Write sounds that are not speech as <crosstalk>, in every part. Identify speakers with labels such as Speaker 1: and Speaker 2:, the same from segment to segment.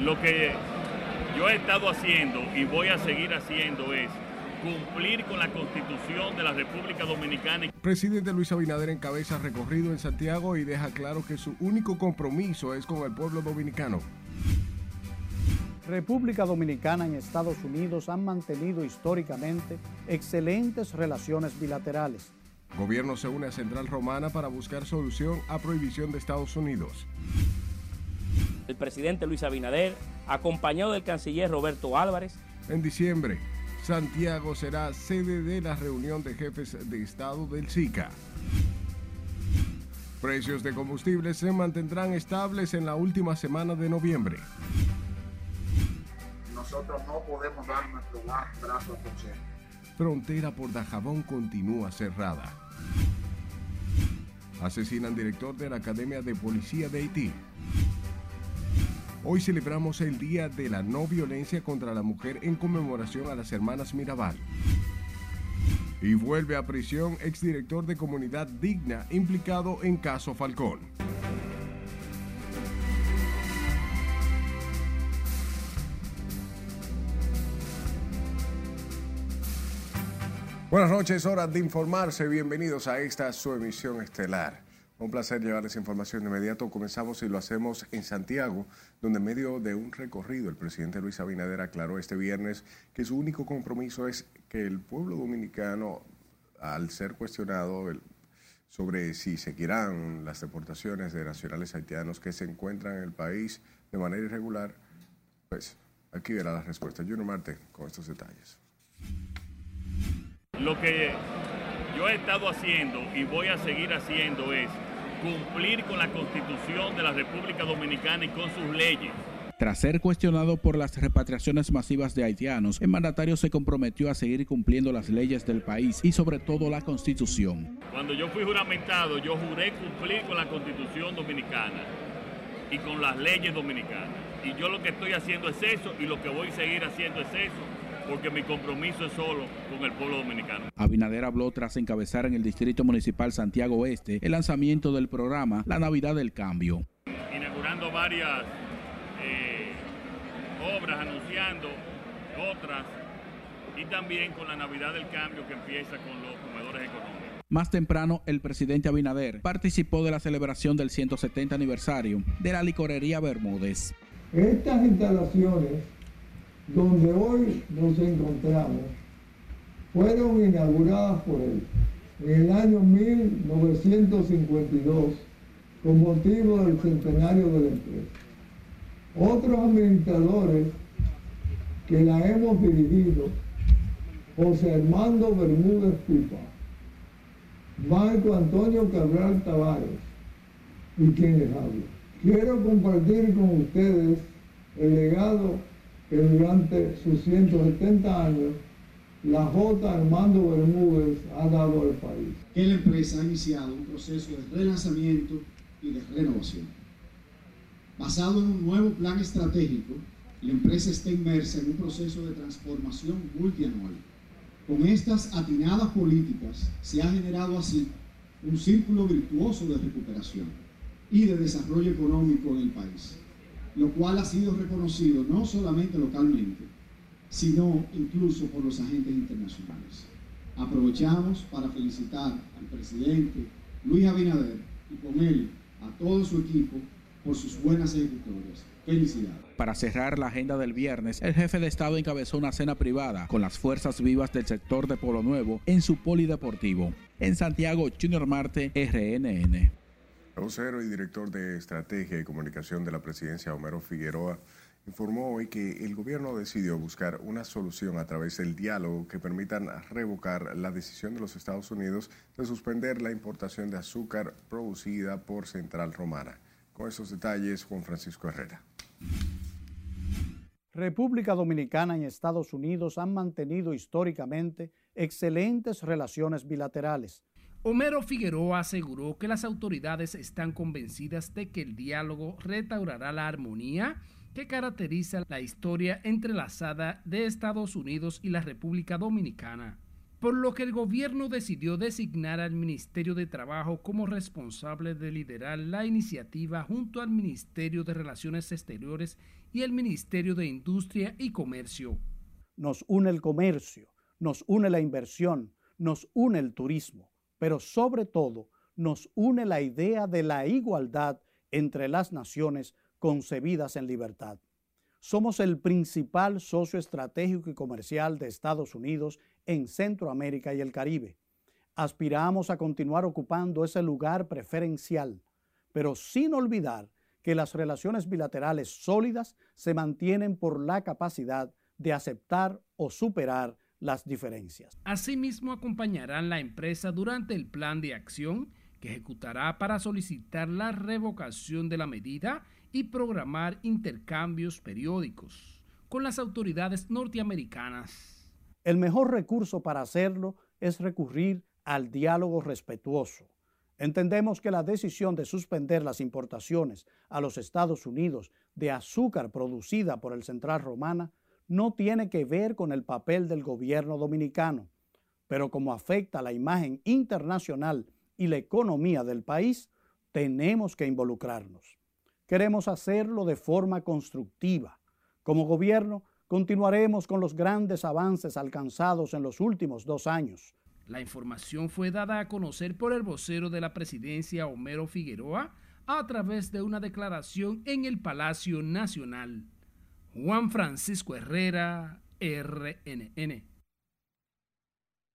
Speaker 1: Lo que yo he estado haciendo y voy a seguir haciendo es cumplir con la constitución de la República Dominicana.
Speaker 2: Presidente Luis Abinader encabeza recorrido en Santiago y deja claro que su único compromiso es con el pueblo dominicano.
Speaker 3: República Dominicana y Estados Unidos han mantenido históricamente excelentes relaciones bilaterales.
Speaker 2: Gobierno se une a Central Romana para buscar solución a prohibición de Estados Unidos.
Speaker 4: El presidente Luis Abinader, acompañado del canciller Roberto Álvarez.
Speaker 2: En diciembre, Santiago será sede de la reunión de jefes de Estado del SICA. Precios de combustibles se mantendrán estables en la última semana de noviembre.
Speaker 5: Nosotros no podemos dar nuestro brazo a torcer.
Speaker 2: Frontera por Dajabón continúa cerrada. Asesinan director de la Academia de Policía de Haití. Hoy celebramos el Día de la No Violencia contra la Mujer en conmemoración a las hermanas Mirabal. Y vuelve a prisión exdirector de Comunidad Digna implicado en caso Falcón. Buenas noches, hora de informarse. Bienvenidos a esta su emisión estelar. Un placer llevarles información de inmediato. Comenzamos y lo hacemos en Santiago, donde en medio de un recorrido el presidente Luis Abinader aclaró este viernes que su único compromiso es que el pueblo dominicano, al ser cuestionado sobre si seguirán las deportaciones de nacionales haitianos que se encuentran en el país de manera irregular, pues aquí verá la respuesta. Juno Marte con estos detalles.
Speaker 1: Lo que yo he estado haciendo y voy a seguir haciendo es cumplir con la constitución de la República Dominicana y con sus leyes.
Speaker 6: Tras ser cuestionado por las repatriaciones masivas de haitianos, el mandatario se comprometió a seguir cumpliendo las leyes del país y sobre todo la constitución.
Speaker 1: Cuando yo fui juramentado, yo juré cumplir con la constitución dominicana y con las leyes dominicanas. Y yo lo que estoy haciendo es eso y lo que voy a seguir haciendo es eso porque mi compromiso es solo con el pueblo dominicano.
Speaker 6: Abinader habló tras encabezar en el Distrito Municipal Santiago Oeste el lanzamiento del programa La Navidad del Cambio.
Speaker 1: Inaugurando varias eh, obras, anunciando otras y también con la Navidad del Cambio que empieza con los comedores económicos.
Speaker 6: Más temprano, el presidente Abinader participó de la celebración del 170 aniversario de la licorería Bermúdez.
Speaker 7: Estas instalaciones donde hoy nos encontramos fueron inauguradas por él en el año 1952 con motivo del centenario de la empresa. Otros administradores que la hemos dirigido, José Armando Bermúdez Pipa, Marco Antonio Cabral Tavares y quienes hablan. Quiero compartir con ustedes el legado que durante sus 170 años la J. Armando Bermúdez ha dado al país.
Speaker 8: Que la empresa ha iniciado un proceso de relanzamiento y de renovación. Basado en un nuevo plan estratégico, la empresa está inmersa en un proceso de transformación multianual. Con estas atinadas políticas se ha generado así un círculo virtuoso de recuperación y de desarrollo económico en el país lo cual ha sido reconocido no solamente localmente, sino incluso por los agentes internacionales. Aprovechamos para felicitar al presidente Luis Abinader y con él a todo su equipo por sus buenas ejecutorias. Felicidades.
Speaker 6: Para cerrar la agenda del viernes, el jefe de Estado encabezó una cena privada con las fuerzas vivas del sector de Polo Nuevo en su polideportivo. En Santiago, Junior Marte, RNN
Speaker 2: vocero y director de Estrategia y Comunicación de la Presidencia, Homero Figueroa, informó hoy que el gobierno decidió buscar una solución a través del diálogo que permitan revocar la decisión de los Estados Unidos de suspender la importación de azúcar producida por Central Romana. Con esos detalles, Juan Francisco Herrera.
Speaker 3: República Dominicana y Estados Unidos han mantenido históricamente excelentes relaciones bilaterales
Speaker 9: Homero Figueroa aseguró que las autoridades están convencidas de que el diálogo restaurará la armonía que caracteriza la historia entrelazada de Estados Unidos y la República Dominicana. por lo que el gobierno decidió designar al Ministerio de Trabajo como responsable de liderar la iniciativa junto al Ministerio de Relaciones Exteriores y el Ministerio de Industria y Comercio.
Speaker 3: Nos une el comercio, nos une la inversión, nos une el turismo, pero sobre todo nos une la idea de la igualdad entre las naciones concebidas en libertad. Somos el principal socio estratégico y comercial de Estados Unidos en Centroamérica y el Caribe. Aspiramos a continuar ocupando ese lugar preferencial, pero sin olvidar que las relaciones bilaterales sólidas se mantienen por la capacidad de aceptar o superar las diferencias.
Speaker 9: Asimismo, acompañarán la empresa durante el plan de acción que ejecutará para solicitar la revocación de la medida y programar intercambios periódicos con las autoridades norteamericanas.
Speaker 3: El mejor recurso para hacerlo es recurrir al diálogo respetuoso. Entendemos que la decisión de suspender las importaciones a los Estados Unidos de azúcar producida por el Central Romana no tiene que ver con el papel del gobierno dominicano, pero como afecta la imagen internacional y la economía del país, tenemos que involucrarnos. Queremos hacerlo de forma constructiva. Como gobierno, continuaremos con los grandes avances alcanzados en los últimos dos años.
Speaker 9: La información fue dada a conocer por el vocero de la presidencia, Homero Figueroa, a través de una declaración en el Palacio Nacional. Juan Francisco Herrera, RNN.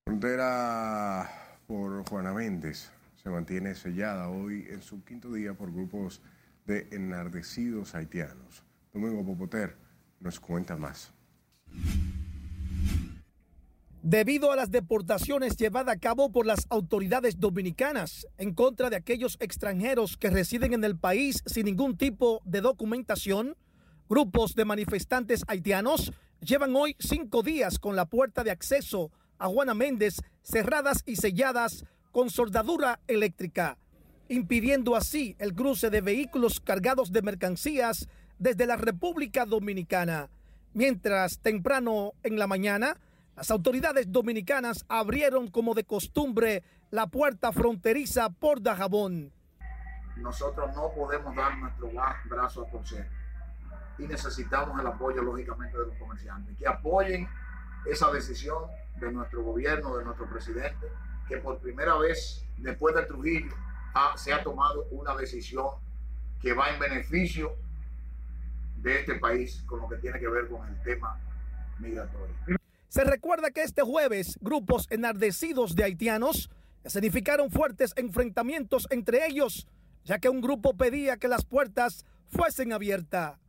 Speaker 2: Frontera por Juana Méndez se mantiene sellada hoy en su quinto día por grupos de enardecidos haitianos. Domingo Popoter nos cuenta más.
Speaker 10: Debido a las deportaciones llevadas a cabo por las autoridades dominicanas en contra de aquellos extranjeros que residen en el país sin ningún tipo de documentación, grupos de manifestantes haitianos llevan hoy cinco días con la puerta de acceso a Juana Méndez cerradas y selladas con soldadura eléctrica, impidiendo así el cruce de vehículos cargados de mercancías desde la República Dominicana. Mientras temprano en la mañana, las autoridades dominicanas abrieron como de costumbre la puerta fronteriza por Dajabón.
Speaker 5: Nosotros no podemos dar nuestro brazo a torcer y necesitamos el apoyo, lógicamente, de los comerciantes, que apoyen esa decisión de nuestro gobierno, de nuestro presidente, que por primera vez después de Trujillo se ha tomado una decisión que va en beneficio de este país con lo que tiene que ver con el tema migratorio.
Speaker 10: Se recuerda que este jueves grupos enardecidos de haitianos escenificaron fuertes enfrentamientos entre ellos, ya que un grupo pedía que las puertas fuesen abiertas.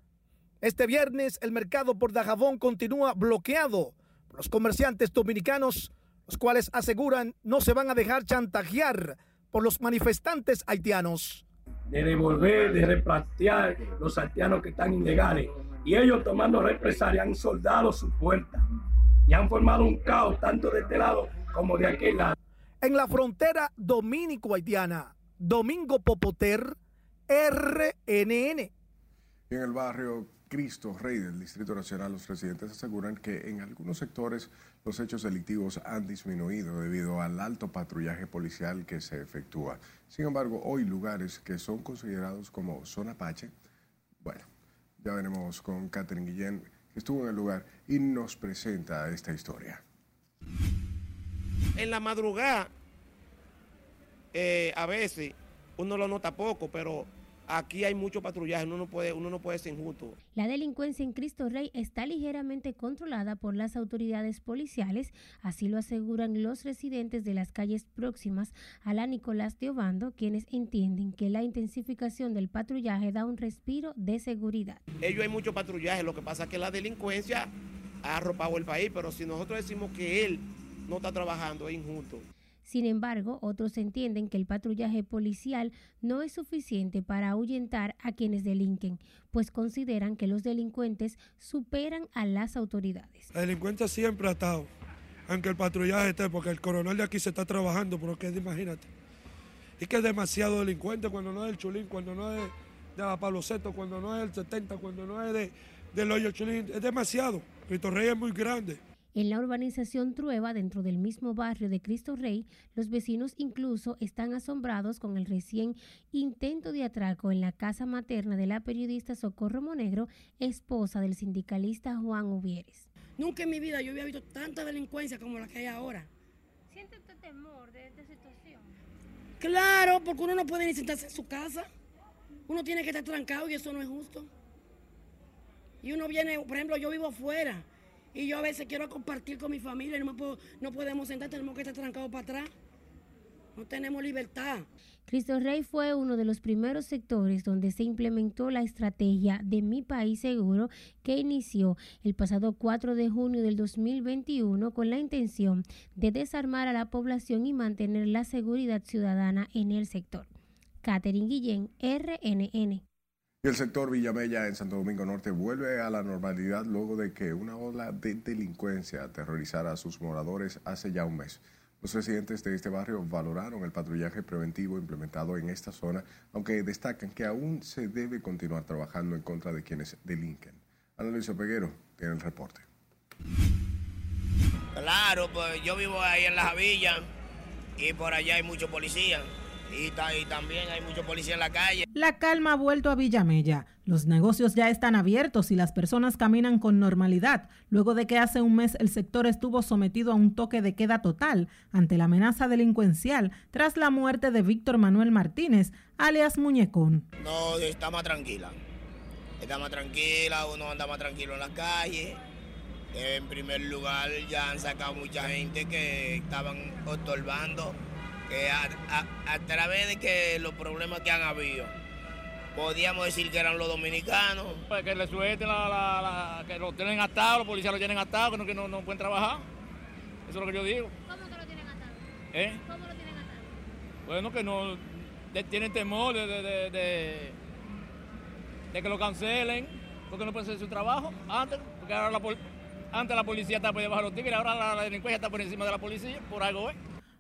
Speaker 10: Este viernes el mercado por Dajabón continúa bloqueado por los comerciantes dominicanos los cuales aseguran no se van a dejar chantajear por los manifestantes haitianos.
Speaker 11: De devolver, de replantear los haitianos que están ilegales. Y ellos tomando represalia han soldado sus puertas y han formado un caos tanto de este lado como de aquel lado.
Speaker 10: En la frontera dominico-haitiana, Domingo Popoter, RNN.
Speaker 2: En el barrio Cristo Rey del Distrito Nacional, los residentes aseguran que en algunos sectores los hechos delictivos han disminuido debido al alto patrullaje policial que se efectúa. Sin embargo, hoy lugares que son considerados como zona Pache, bueno, ya veremos con Catherine Guillén, que estuvo en el lugar y nos presenta esta historia.
Speaker 12: En la madrugada, eh, a veces uno lo nota poco, pero aquí hay mucho patrullaje, uno no puede, uno no puede ser injusto.
Speaker 13: La delincuencia en Cristo Rey está ligeramente controlada por las autoridades policiales, así lo aseguran los residentes de las calles próximas a la Nicolás de Obando, quienes entienden que la intensificación del patrullaje da un respiro de seguridad.
Speaker 12: Ellos hay mucho patrullaje, lo que pasa es que la delincuencia ha arropado el país, pero si nosotros decimos que él no está trabajando, es injusto.
Speaker 13: Sin embargo, otros entienden que el patrullaje policial no es suficiente para ahuyentar a quienes delinquen, pues consideran que los delincuentes superan a las autoridades.
Speaker 14: La delincuencia siempre ha estado, aunque el patrullaje esté, porque el coronel de aquí se está trabajando, pero que imagínate. Es que es demasiado delincuente cuando no es el Chulín, cuando no es de la Palo cuando no es el 70, cuando no es de, del Hoyo Chulín, es demasiado. Cristo Rey es muy grande.
Speaker 13: En la urbanización Trueba, dentro del mismo barrio de Cristo Rey, los vecinos incluso están asombrados con el recién intento de atraco en la casa materna de la periodista Socorro Monegro, esposa del sindicalista Juan Uvieres.
Speaker 15: Nunca en mi vida yo había visto tanta delincuencia como la que hay ahora.
Speaker 13: ¿Siente usted temor de esta situación?
Speaker 15: Claro, porque uno no puede ni sentarse en su casa. Uno tiene que estar trancado y eso no es justo. Y uno viene, por ejemplo, yo vivo afuera y yo a veces quiero compartir con mi familia y no, no podemos sentar, tenemos que estar trancados para atrás. No tenemos libertad.
Speaker 13: Cristo Rey fue uno de los primeros sectores donde se implementó la estrategia de Mi País Seguro que inició el pasado 4 de junio del 2021 con la intención de desarmar a la población y mantener la seguridad ciudadana en el sector. Catherine Guillén, RNN.
Speaker 2: Y el sector Villamella en Santo Domingo Norte vuelve a la normalidad luego de que una ola de delincuencia aterrorizara a sus moradores hace ya un mes. Los residentes de este barrio valoraron el patrullaje preventivo implementado en esta zona, aunque destacan que aún se debe continuar trabajando en contra de quienes delinquen. Ana Luisa Peguero tiene el reporte.
Speaker 16: Claro, pues yo vivo ahí en la Javilla y por allá hay muchos policías. Y, y, también hay mucho policía en la calle.
Speaker 17: La calma ha vuelto a Villamella. Los negocios ya están abiertos y las personas caminan con normalidad, luego de que hace un mes el sector estuvo sometido a un toque de queda total ante la amenaza delincuencial tras la muerte de Víctor Manuel Martínez, alias Muñecón.
Speaker 16: No, está más tranquila. Está más tranquila, uno anda más tranquilo en las calles. En primer lugar, ya han sacado mucha gente que estaban ostorbando que a, a, a, través de que los problemas que han habido, podíamos decir que eran los dominicanos.
Speaker 18: Pues que le suelten, la, la, la, que lo tienen atado, los policías lo tienen atado, que no, que no, no pueden trabajar. Eso es lo que yo digo.
Speaker 13: ¿Cómo que lo tienen atado?
Speaker 18: ¿Eh?
Speaker 13: ¿Cómo lo tienen atado?
Speaker 18: Bueno, que no de, tienen temor de, de, de, de, que lo cancelen, porque no pueden hacer su trabajo antes, porque ahora la, antes la policía estaba por debajo de los tigres, ahora la, la delincuencia está por encima de la policía, por algo. ¿eh?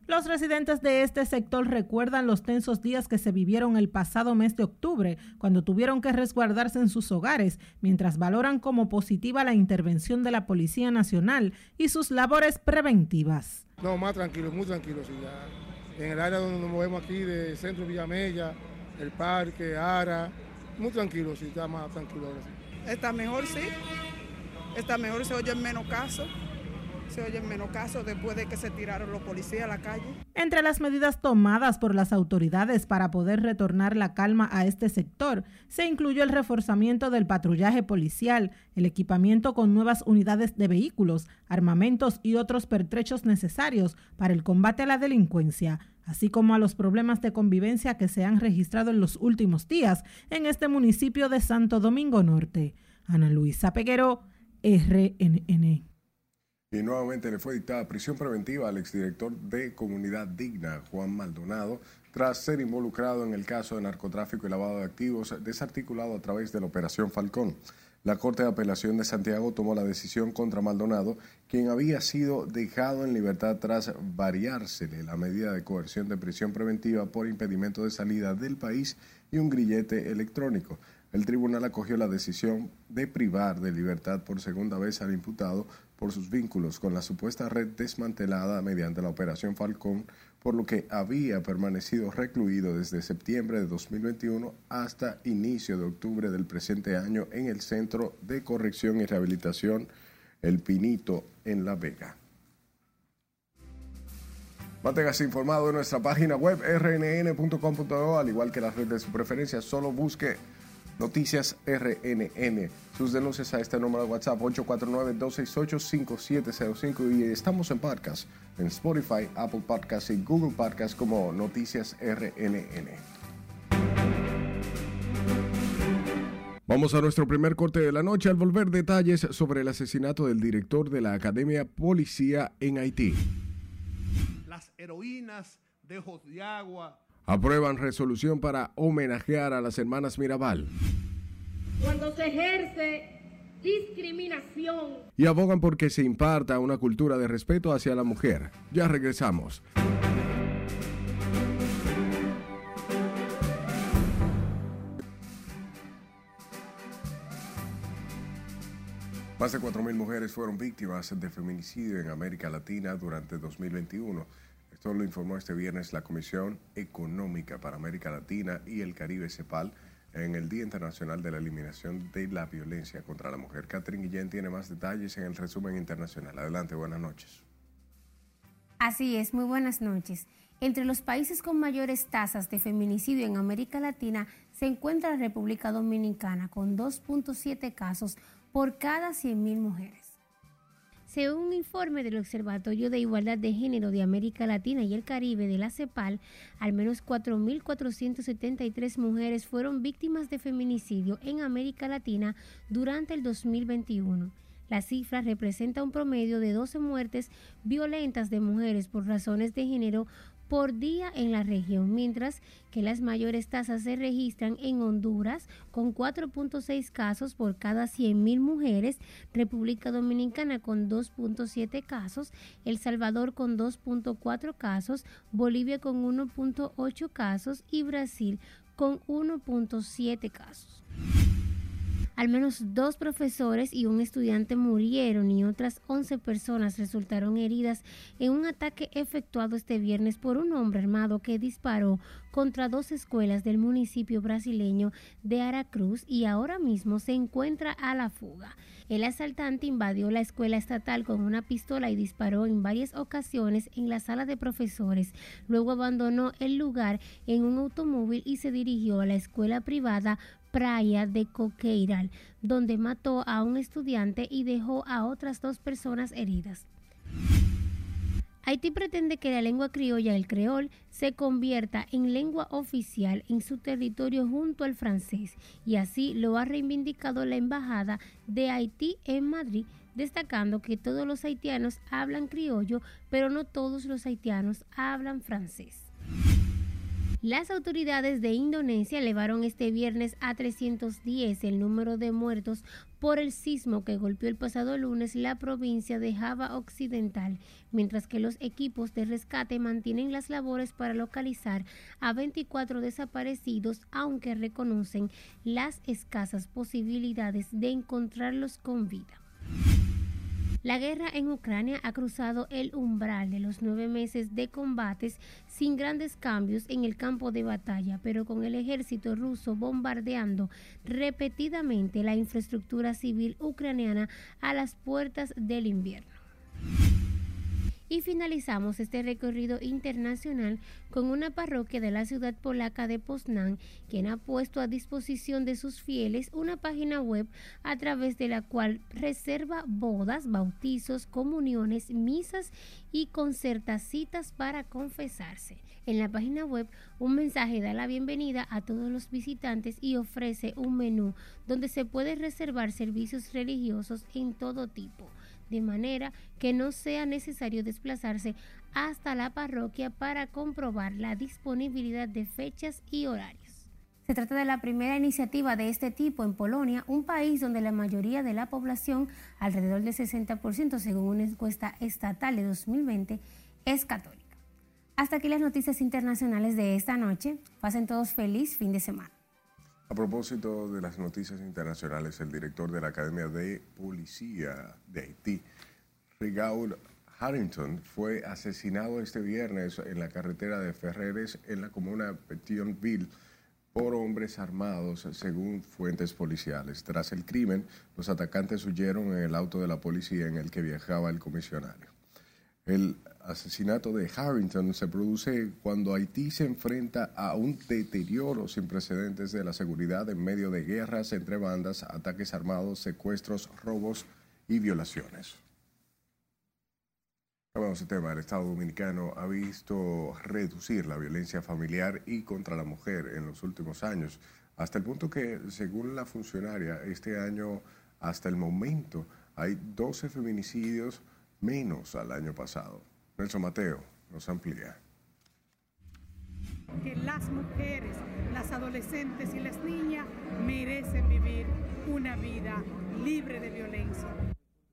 Speaker 17: Los residentes de este sector recuerdan los tensos días que se vivieron el pasado mes de octubre, cuando tuvieron que resguardarse en sus hogares, mientras valoran como positiva la intervención de la Policía Nacional y sus labores preventivas.
Speaker 19: No, más tranquilo, muy tranquilo. Sí, ya. En el área donde nos movemos aquí, de Centro Villamella, el Parque, Ara, muy tranquilo, sí, está más tranquilo ahora sí.
Speaker 20: Está mejor, sí. Está mejor, se oyen menos casos se oyen menos casos después de que se tiraron los policías a la calle.
Speaker 17: Entre las medidas tomadas por las autoridades para poder retornar la calma a este sector, se incluyó el reforzamiento del patrullaje policial, el equipamiento con nuevas unidades de vehículos, armamentos y otros pertrechos necesarios para el combate a la delincuencia así como a los problemas de convivencia que se han registrado en los últimos días en este municipio de Santo Domingo Norte. Ana Luisa Peguero, RNN.
Speaker 2: Y nuevamente le fue dictada prisión preventiva al exdirector de Comunidad Digna, Juan Maldonado, tras ser involucrado en el caso de narcotráfico y lavado de activos desarticulado a través de la Operación Falcón. La Corte de Apelación de Santiago tomó la decisión contra Maldonado, quien había sido dejado en libertad tras variársele la medida de coerción de prisión preventiva por impedimento de salida del país y un grillete electrónico. El tribunal acogió la decisión de privar de libertad por segunda vez al imputado por sus vínculos con la supuesta red desmantelada mediante la Operación Falcón, por lo que había permanecido recluido desde septiembre de 2021 hasta inicio de octubre del presente año en el Centro de Corrección y Rehabilitación El Pinito en La Vega. Manténgase informado en nuestra página web rnn.com.do, al igual que la red de su preferencia, solo busque Noticias RNN. Sus denuncias a este número de WhatsApp 849-268-5705 y estamos en podcast en Spotify, Apple Podcasts y Google Podcasts como Noticias RNN. Vamos a nuestro primer corte de la noche al volver detalles sobre el asesinato del director de la Academia Policía en Haití.
Speaker 21: Las heroínas de Ojos de Agua
Speaker 2: aprueban resolución para homenajear a las hermanas Mirabal.
Speaker 22: Cuando se ejerce discriminación.
Speaker 2: Y abogan porque se imparta una cultura de respeto hacia la mujer. Ya regresamos. Más de 4.000 mujeres fueron víctimas de feminicidio en América Latina durante 2021. Esto lo informó este viernes la Comisión Económica para América Latina y el Caribe CEPAL en el Día Internacional de la Eliminación de la Violencia contra la Mujer. Catherine Guillén tiene más detalles en el resumen internacional. Adelante, buenas noches.
Speaker 13: Así es, muy buenas noches. Entre los países con mayores tasas de feminicidio en América Latina se encuentra la República Dominicana con 2.7 casos por cada 100.000 mujeres. Según un informe del Observatorio de Igualdad de Género de América Latina y el Caribe de la CEPAL, al menos 4.473 mujeres fueron víctimas de feminicidio en América Latina durante el 2021. La cifra representa un promedio de 12 muertes violentas de mujeres por razones de género por día en la región, mientras que las mayores tasas se registran en Honduras con 4.6 casos por cada 100.000 mujeres, República Dominicana con 2.7 casos, El Salvador con 2.4 casos, Bolivia con 1.8 casos y Brasil con 1.7 casos. Al menos dos profesores y un estudiante murieron y otras 11 personas resultaron heridas en un ataque efectuado este viernes por un hombre armado que disparó contra dos escuelas del municipio brasileño de Aracruz y ahora mismo se encuentra a la fuga. El asaltante invadió la escuela estatal con una pistola y disparó en varias ocasiones en la sala de profesores. Luego abandonó el lugar en un automóvil y se dirigió a la escuela privada Praia de Coqueiral, donde mató a un estudiante y dejó a otras dos personas heridas. Haití pretende que la lengua criolla, el creol, se convierta en lengua oficial en su territorio junto al francés y así lo ha reivindicado la Embajada de Haití en Madrid, destacando que todos los haitianos hablan criollo, pero no todos los haitianos hablan francés. Las autoridades de Indonesia elevaron este viernes a 310 el número de muertos por el sismo que golpeó el pasado lunes la provincia de Java Occidental, mientras que los equipos de rescate mantienen las labores para localizar a 24 desaparecidos, aunque reconocen las escasas posibilidades de encontrarlos con vida. La guerra en Ucrania ha cruzado el umbral de los nueve meses de combates sin grandes cambios en el campo de batalla, pero con el ejército ruso bombardeando repetidamente la infraestructura civil ucraniana a las puertas del invierno. Y finalizamos este recorrido internacional con una parroquia de la ciudad polaca de Poznan, quien ha puesto a disposición de sus fieles una página web a través de la cual reserva bodas, bautizos, comuniones, misas y concerta citas para confesarse. En la página web, un mensaje da la bienvenida a todos los visitantes y ofrece un menú donde se puede reservar servicios religiosos en todo tipo de manera que no sea necesario desplazarse hasta la parroquia para comprobar la disponibilidad de fechas y horarios. Se trata de la primera iniciativa de este tipo en Polonia, un país donde la mayoría de la población, alrededor del 60% según una encuesta estatal de 2020, es católica. Hasta aquí las noticias internacionales de esta noche. Pasen todos feliz fin de semana.
Speaker 2: A propósito de las noticias internacionales, el director de la Academia de Policía de Haití, Rigaud Harrington, fue asesinado este viernes en la carretera de Ferreres en la comuna Petionville por hombres armados, según fuentes policiales. Tras el crimen, los atacantes huyeron en el auto de la policía en el que viajaba el comisionario. Asesinato de Harrington se produce cuando Haití se enfrenta a un deterioro sin precedentes de la seguridad en medio de guerras entre bandas, ataques armados, secuestros, robos y violaciones. Acabamos el tema. El Estado Dominicano ha visto reducir la violencia familiar y contra la mujer en los últimos años, hasta el punto que, según la funcionaria, este año, hasta el momento, hay 12 feminicidios menos al año pasado. Nelson Mateo nos amplía.
Speaker 23: Que las mujeres, las adolescentes y las niñas merecen vivir una vida libre de violencia.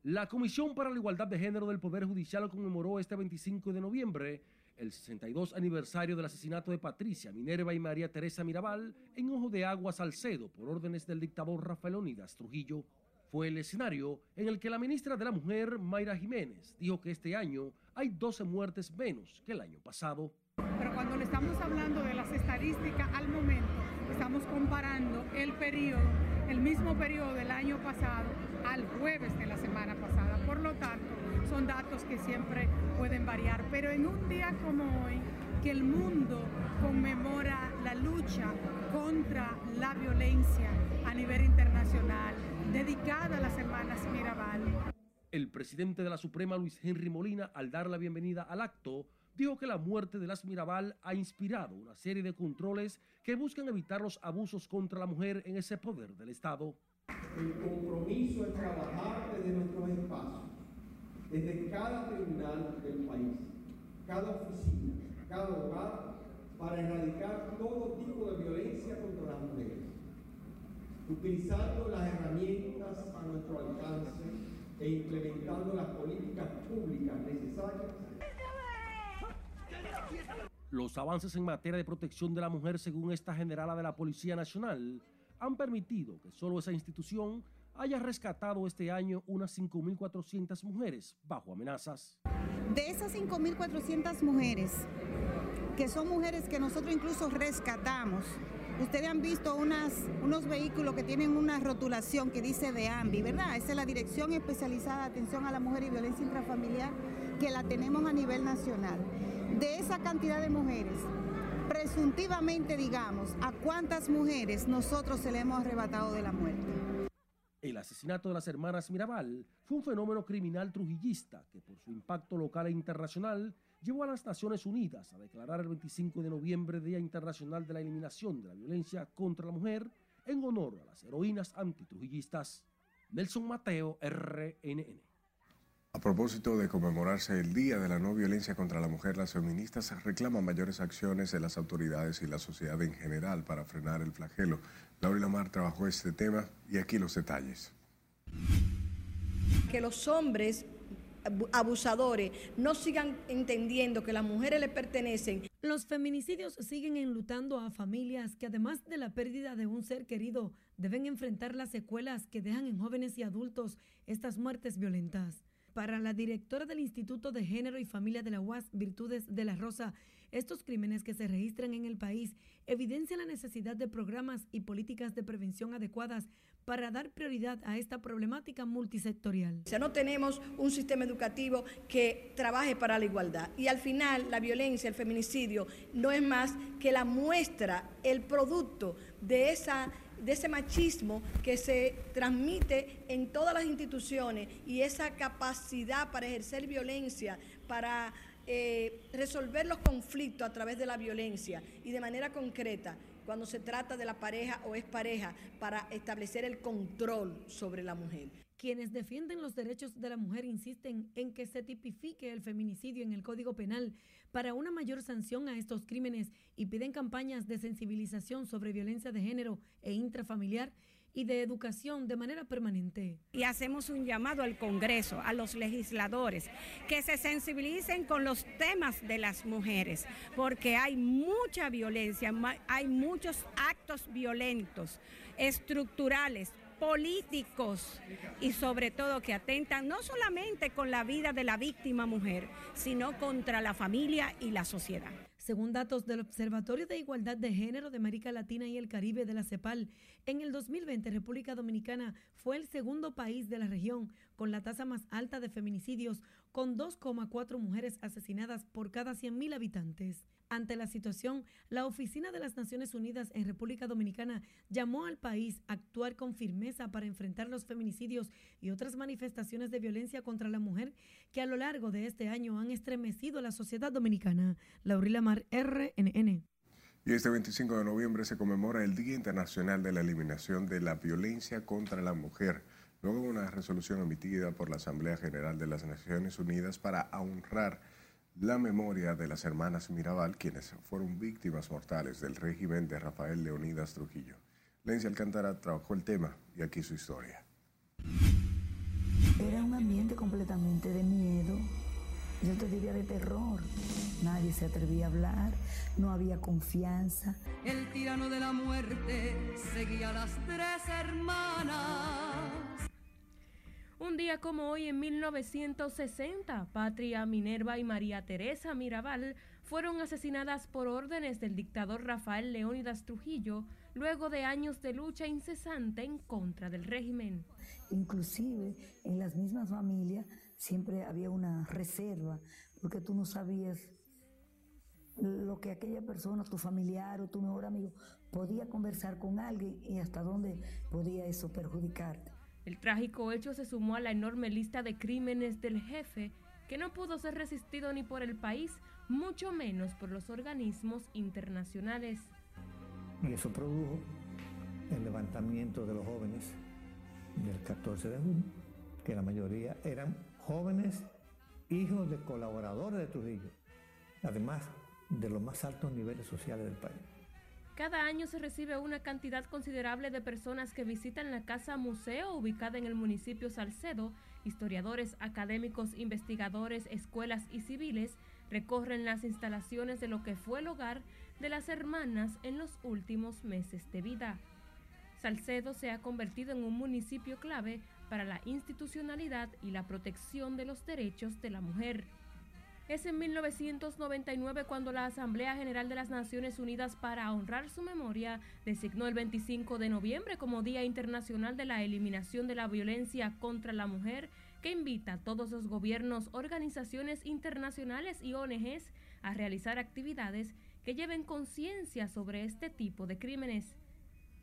Speaker 24: La Comisión para la Igualdad de Género del Poder Judicial conmemoró este 25 de noviembre el 62 aniversario del asesinato de Patricia, Minerva y María Teresa Mirabal en Ojo de Agua, Salcedo, por órdenes del dictador Rafael Onidas Trujillo fue el escenario en el que la ministra de la Mujer, Mayra Jiménez, dijo que este año hay 12 muertes menos que el año pasado.
Speaker 23: Pero cuando le estamos hablando de las estadísticas al momento, estamos comparando el periodo, el mismo periodo del año pasado al jueves de la semana pasada. Por lo tanto, son datos que siempre pueden variar. Pero en un día como hoy, que el mundo conmemora la lucha contra la violencia a nivel internacional, dedicada a las hermanas Mirabal.
Speaker 24: El presidente de la Suprema, Luis Henry Molina, al dar la bienvenida al acto, dijo que la muerte de las Mirabal ha inspirado una serie de controles que buscan evitar los abusos contra la mujer en ese poder del Estado.
Speaker 25: El compromiso es trabajar desde nuestros espacios, desde cada tribunal del país, cada oficina, cada hogar, para erradicar todo tipo de violencia contra las mujeres, utilizando las herramientas a nuestro alcance e implementando las políticas públicas necesarias
Speaker 24: los avances en materia de protección de la mujer, según esta generala de la Policía Nacional, han permitido que solo esa institución haya rescatado este año unas 5.400 mujeres bajo amenazas.
Speaker 26: De esas 5.400 mujeres, que son mujeres que nosotros incluso rescatamos, ustedes han visto unos vehículos que tienen una rotulación que dice de AMBI, ¿verdad? Esa es la Dirección Especializada de Atención a la Mujer y Violencia Intrafamiliar que la tenemos a nivel nacional de esa cantidad de mujeres, presuntivamente digamos, a cuántas mujeres nosotros se le hemos arrebatado de la muerte.
Speaker 24: El asesinato de las hermanas Mirabal fue un fenómeno criminal trujillista que por su impacto local e internacional llevó a las Naciones Unidas a declarar el 25 de noviembre Día Internacional de la Eliminación de la Violencia contra la Mujer en honor a las heroínas antitrujillistas. Nelson Mateo, RNN.
Speaker 2: A propósito de conmemorarse el Día de la No Violencia contra la Mujer, las feministas reclaman mayores acciones de las autoridades y la sociedad en general para frenar el flagelo. Laura Lamar trabajó este tema y aquí los detalles.
Speaker 27: Que los hombres abusadores no sigan entendiendo que las mujeres le pertenecen.
Speaker 28: Los feminicidios siguen enlutando a familias que además de la pérdida de un ser querido deben enfrentar las secuelas que dejan en jóvenes y adultos estas muertes violentas. Para la directora del Instituto de Género y Familia de la UAS, Virtudes de la Rosa, estos crímenes que se registran en el país evidencian la necesidad de programas y políticas de prevención adecuadas para dar prioridad a esta problemática multisectorial.
Speaker 27: O sea, no tenemos un sistema educativo que trabaje para la igualdad. Y al final, la violencia, el feminicidio, no es más que la muestra, el producto de esa de ese machismo que se transmite en todas las instituciones y esa capacidad para ejercer violencia, para eh, resolver los conflictos a través de la violencia y de manera concreta cuando se trata de la pareja o es pareja para establecer el control sobre la mujer.
Speaker 28: Quienes defienden los derechos de la mujer insisten en que se tipifique el feminicidio en el Código Penal para una mayor sanción a estos crímenes y piden campañas de sensibilización sobre violencia de género e intrafamiliar y de educación de manera permanente.
Speaker 29: Y hacemos un llamado al Congreso, a los legisladores, que se sensibilicen con los temas de las mujeres, porque hay mucha violencia, hay muchos actos violentos, estructurales, políticos y sobre todo que atentan no solamente con la vida de la víctima mujer, sino contra la familia y la sociedad.
Speaker 28: Según datos del Observatorio de Igualdad de Género de América Latina y el Caribe de la CEPAL, en el 2020 República Dominicana fue el segundo país de la región con la tasa más alta de feminicidios, con 2,4 mujeres asesinadas por cada 100.000 habitantes. Ante la situación, la Oficina de las Naciones Unidas en República Dominicana llamó al país a actuar con firmeza para enfrentar los feminicidios y otras manifestaciones de violencia contra la mujer que a lo largo de este año han estremecido a la sociedad dominicana. Laurila Mar, RNN.
Speaker 2: Y este 25 de noviembre se conmemora el Día Internacional de la Eliminación de la Violencia contra la Mujer, luego una resolución emitida por la Asamblea General de las Naciones Unidas para honrar la memoria de las hermanas Mirabal, quienes fueron víctimas mortales del régimen de Rafael Leonidas Trujillo. Lencia Alcántara trabajó el tema y aquí su historia.
Speaker 30: Era un ambiente completamente de miedo, yo te diría de terror. Nadie se atrevía a hablar, no había confianza.
Speaker 31: El tirano de la muerte seguía a las tres hermanas
Speaker 32: Un día como hoy en 1960, Patria Minerva y María Teresa Mirabal fueron asesinadas por órdenes del dictador Rafael Leónidas Trujillo luego de años de lucha incesante en contra del régimen.
Speaker 30: Inclusive en las mismas familias siempre había una reserva, porque tú no sabías lo que aquella persona, tu familiar o tu mejor amigo, podía conversar con alguien y hasta dónde podía eso perjudicarte.
Speaker 32: El trágico hecho se sumó a la enorme lista de crímenes del jefe que no pudo ser resistido ni por el país, mucho menos por los organismos internacionales.
Speaker 33: Y eso produjo el levantamiento de los jóvenes del 14 de junio, que la mayoría eran jóvenes hijos de colaboradores de Trujillo, además de los más altos niveles sociales del país.
Speaker 32: Cada año se recibe una cantidad considerable de personas que visitan la casa museo ubicada en el municipio Salcedo. Historiadores, académicos, investigadores, escuelas y civiles recorren las instalaciones de lo que fue el hogar de las hermanas en los últimos meses de vida. Salcedo se ha convertido en un municipio clave para la institucionalidad y la protección de los derechos de la mujer. Es en 1999 cuando la Asamblea General de las Naciones Unidas para honrar su memoria designó el 25 de noviembre como Día Internacional de la Eliminación de la Violencia contra la Mujer, que invita a todos los gobiernos, organizaciones internacionales y ONGs a realizar actividades que lleven conciencia sobre este tipo de crímenes.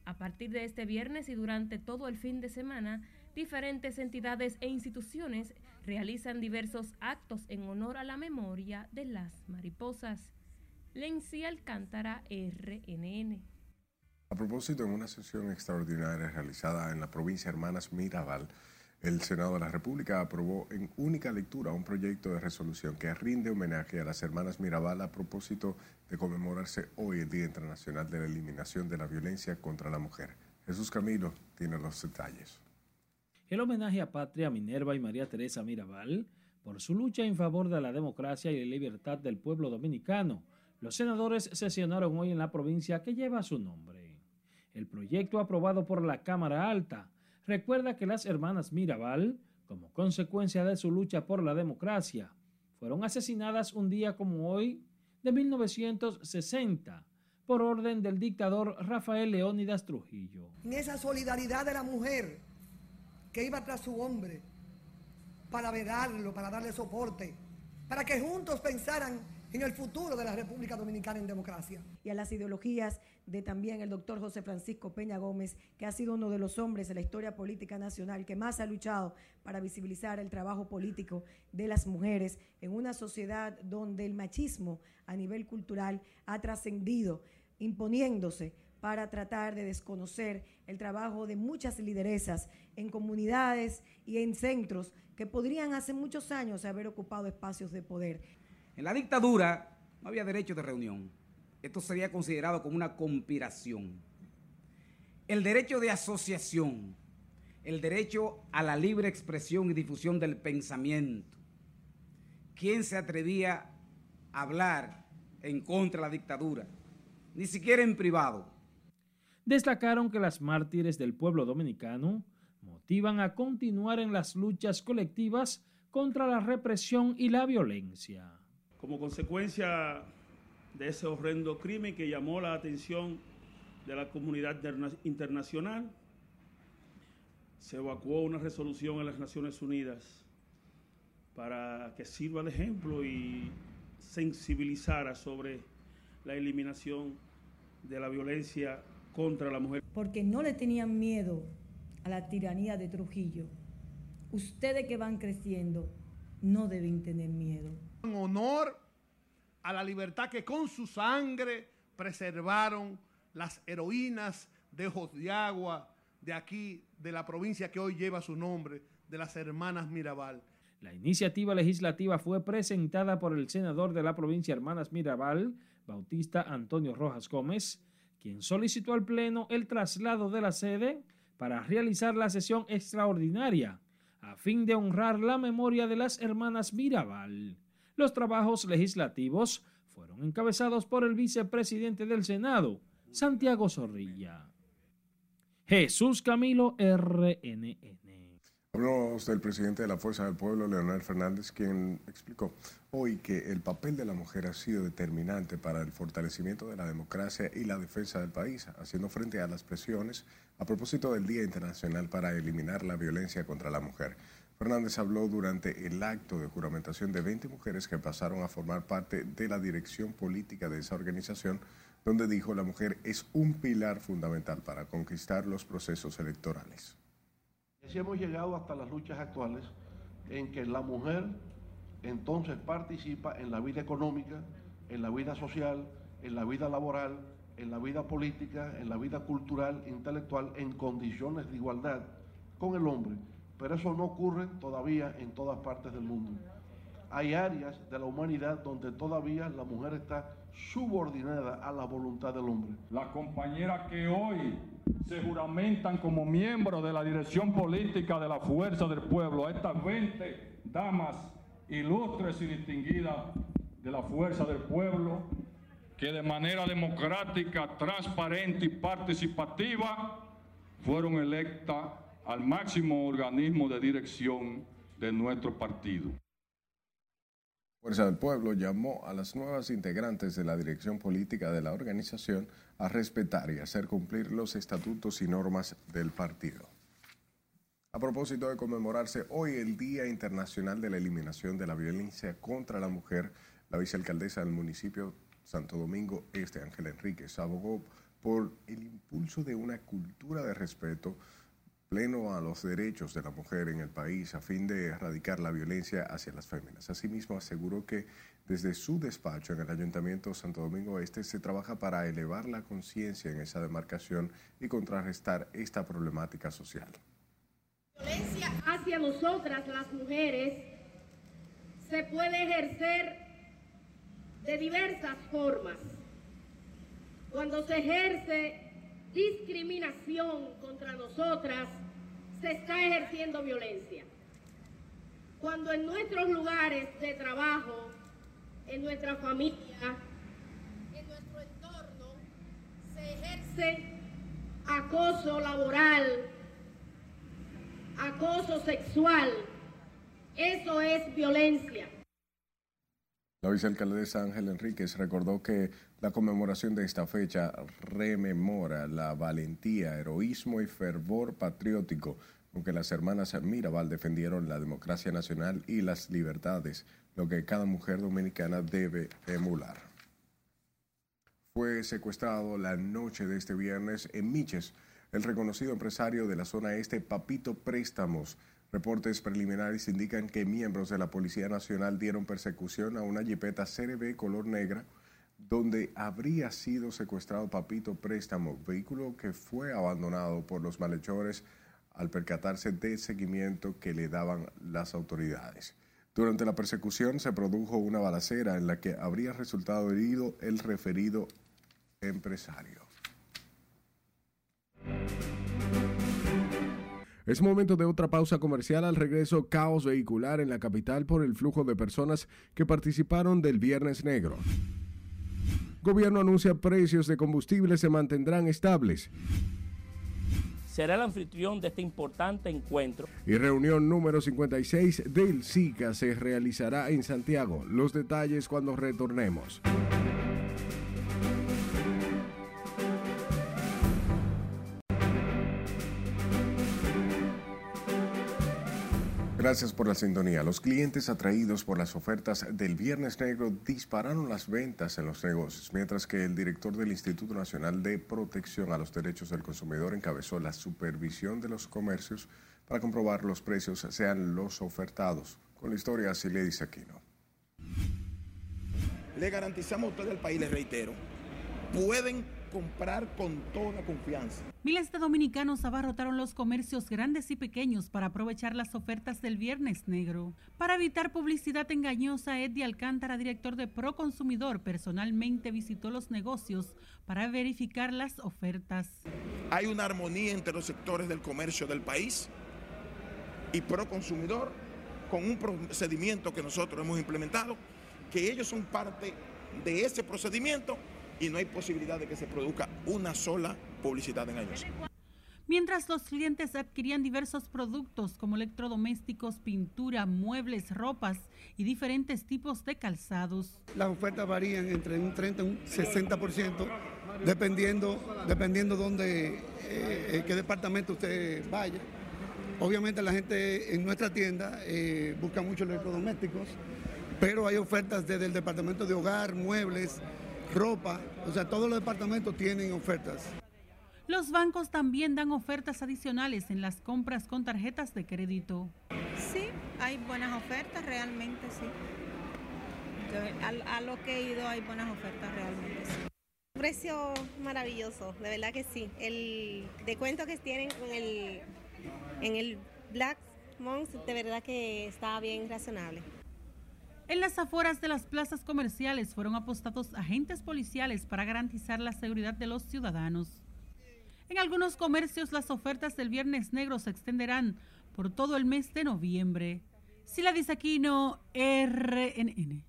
Speaker 32: A partir de este viernes y durante todo el fin de semana, diferentes entidades e instituciones realizan diversos actos en honor a la memoria de las mariposas. Lency Alcántara, RNN.
Speaker 2: A propósito, en una sesión extraordinaria realizada en la provincia Hermanas Mirabal, el Senado de la República aprobó en única lectura un proyecto de resolución que rinde homenaje a las hermanas Mirabal a propósito de conmemorarse hoy el Día Internacional de la Eliminación de la Violencia contra la Mujer. Jesús Camilo tiene los detalles
Speaker 34: el homenaje a Patria Minerva y María Teresa Mirabal por su lucha en favor de la democracia y la libertad del pueblo dominicano. Los senadores sesionaron hoy en la provincia que lleva su nombre. El proyecto aprobado por la Cámara Alta recuerda que las hermanas Mirabal, como consecuencia de su lucha por la democracia, fueron asesinadas un día como hoy de 1960 por orden del dictador Rafael Leónidas Trujillo.
Speaker 35: En esa solidaridad de la mujer que iba tras su hombre para vedarlo, para darle soporte, para que juntos pensaran en el futuro de la República Dominicana en democracia.
Speaker 36: Y a las ideologías de también el doctor José Francisco Peña Gómez, que ha sido uno de los hombres en la historia política nacional que más ha luchado para visibilizar el trabajo político de las mujeres en una sociedad donde el machismo a nivel cultural ha trascendido, imponiéndose para tratar de desconocer el trabajo de muchas lideresas en comunidades y en centros que podrían hace muchos años haber ocupado espacios de poder.
Speaker 37: En la dictadura no había derecho de reunión. Esto sería considerado como una conspiración. El derecho de asociación, el derecho a la libre expresión y difusión del pensamiento. ¿Quién se atrevía a hablar en contra de la dictadura? Ni siquiera en privado
Speaker 34: destacaron que las mártires del pueblo dominicano motivan a continuar en las luchas colectivas contra la represión y la violencia.
Speaker 31: Como consecuencia de ese horrendo crimen que llamó la atención de la comunidad internacional, se evacuó una resolución en las Naciones Unidas para que sirva de ejemplo y sensibilizara sobre la eliminación de la violencia contra la mujer.
Speaker 36: Porque no le tenían miedo a la tiranía de Trujillo. Ustedes que van creciendo no deben tener miedo.
Speaker 21: En honor a la libertad que con su sangre preservaron las heroínas de Ojos de Agua, de aquí, de la provincia que hoy lleva su nombre, de las hermanas Mirabal.
Speaker 34: La iniciativa legislativa fue presentada por el senador de la provincia Hermanas Mirabal, Bautista Antonio Rojas Gómez, quien solicitó al Pleno el traslado de la sede para realizar la sesión extraordinaria a fin de honrar la memoria de las hermanas Mirabal. Los trabajos legislativos fueron encabezados por el vicepresidente del Senado, Santiago Zorrilla. Jesús Camilo, RNN.
Speaker 2: Hablamos del presidente de la Fuerza del Pueblo, Leonel Fernández, quien explicó hoy que el papel de la mujer ha sido determinante para el fortalecimiento de la democracia y la defensa del país, haciendo frente a las presiones a propósito del Día Internacional para eliminar la violencia contra la mujer. Fernández habló durante el acto de juramentación de 20 mujeres que pasaron a formar parte de la dirección política de esa organización, donde dijo la mujer es un pilar fundamental para conquistar los procesos electorales.
Speaker 38: Así hemos llegado hasta las luchas actuales en que la mujer entonces participa en la vida económica, en la vida social, en la vida laboral, en la vida política, en la vida cultural, intelectual, en condiciones de igualdad con el hombre. Pero eso no ocurre todavía en todas partes del mundo. Hay áreas de la humanidad donde todavía la mujer está subordinada a la voluntad del hombre.
Speaker 39: La compañera que hoy se juramentan como miembros de la dirección política de la Fuerza del Pueblo, a estas 20 damas ilustres y distinguidas de la Fuerza del Pueblo, que de manera democrática, transparente y participativa fueron electas al máximo organismo de dirección de nuestro partido.
Speaker 2: Fuerza del Pueblo llamó a las nuevas integrantes de la dirección política de la organización a respetar y hacer cumplir los estatutos y normas del partido. A propósito de conmemorarse hoy el Día Internacional de la Eliminación de la Violencia contra la Mujer, la vicealcaldesa del municipio Santo Domingo Este, Ángela Enríquez, abogó por el impulso de una cultura de respeto pleno a los derechos de la mujer en el país a fin de erradicar la violencia hacia las féminas. Asimismo, aseguró que desde su despacho en el Ayuntamiento Santo Domingo Este se trabaja para elevar la conciencia en esa demarcación y contrarrestar esta problemática social.
Speaker 22: Violencia hacia nosotras las mujeres se puede ejercer de diversas formas. Cuando se ejerce discriminación contra nosotras, se está ejerciendo violencia. Cuando en nuestros lugares de trabajo, en nuestra familia, en nuestro entorno, se ejerce acoso laboral, acoso sexual, eso es violencia.
Speaker 2: La vicealcaldesa Ángel Enríquez recordó que la conmemoración de esta fecha rememora la valentía, heroísmo y fervor patriótico con que las hermanas Mirabal defendieron la democracia nacional y las libertades, lo que cada mujer dominicana debe emular. Fue secuestrado la noche de este viernes en Miches el reconocido empresario de la zona este, Papito Préstamos, Reportes preliminares indican que miembros de la Policía Nacional dieron persecución a una jipeta CRB color negra donde habría sido secuestrado Papito Préstamo, vehículo que fue abandonado por los malhechores al percatarse del seguimiento que le daban las autoridades. Durante la persecución se produjo una balacera en la que habría resultado herido el referido empresario. Es momento de otra pausa comercial al regreso caos vehicular en la capital por el flujo de personas que participaron del Viernes Negro. Gobierno anuncia precios de combustibles se mantendrán estables.
Speaker 40: Será el anfitrión de este importante encuentro.
Speaker 2: Y reunión número 56 del SICA se realizará en Santiago. Los detalles cuando retornemos. Gracias por la sintonía. Los clientes atraídos por las ofertas del Viernes Negro dispararon las ventas en los negocios, mientras que el director del Instituto Nacional de Protección a los Derechos del Consumidor encabezó la supervisión de los comercios para comprobar los precios sean los ofertados. Con la historia así le dice Aquino.
Speaker 41: Le garantizamos a ustedes el país, les reitero, pueden comprar con toda confianza.
Speaker 42: Miles de dominicanos abarrotaron los comercios grandes y pequeños para aprovechar las ofertas del Viernes Negro. Para evitar publicidad engañosa, Eddie Alcántara, director de Proconsumidor, personalmente visitó los negocios para verificar las ofertas.
Speaker 41: Hay una armonía entre los sectores del comercio del país y Proconsumidor con un procedimiento que nosotros hemos implementado, que ellos son parte de ese procedimiento y no hay posibilidad de que se produzca una sola publicidad engañosa.
Speaker 42: mientras los clientes adquirían diversos productos como electrodomésticos, pintura, muebles, ropas y diferentes tipos de calzados.
Speaker 43: Las ofertas varían entre un 30 y un 60%, dependiendo, dependiendo dónde, eh, eh, qué departamento usted vaya. Obviamente la gente en nuestra tienda eh, busca mucho electrodomésticos, pero hay ofertas desde el departamento de hogar, muebles, ropa, o sea, todos los departamentos tienen ofertas.
Speaker 42: Los bancos también dan ofertas adicionales en las compras con tarjetas de crédito.
Speaker 44: Sí, hay buenas ofertas, realmente sí. A, a lo que he ido hay buenas ofertas, realmente sí.
Speaker 45: Precio maravilloso, de verdad que sí. El descuento que tienen en el, en el Black Month, de verdad que está bien razonable.
Speaker 42: En las afueras de las plazas comerciales fueron apostados agentes policiales para garantizar la seguridad de los ciudadanos. En algunos comercios las ofertas del Viernes Negro se extenderán por todo el mes de noviembre. Sila Disaquino, RNN.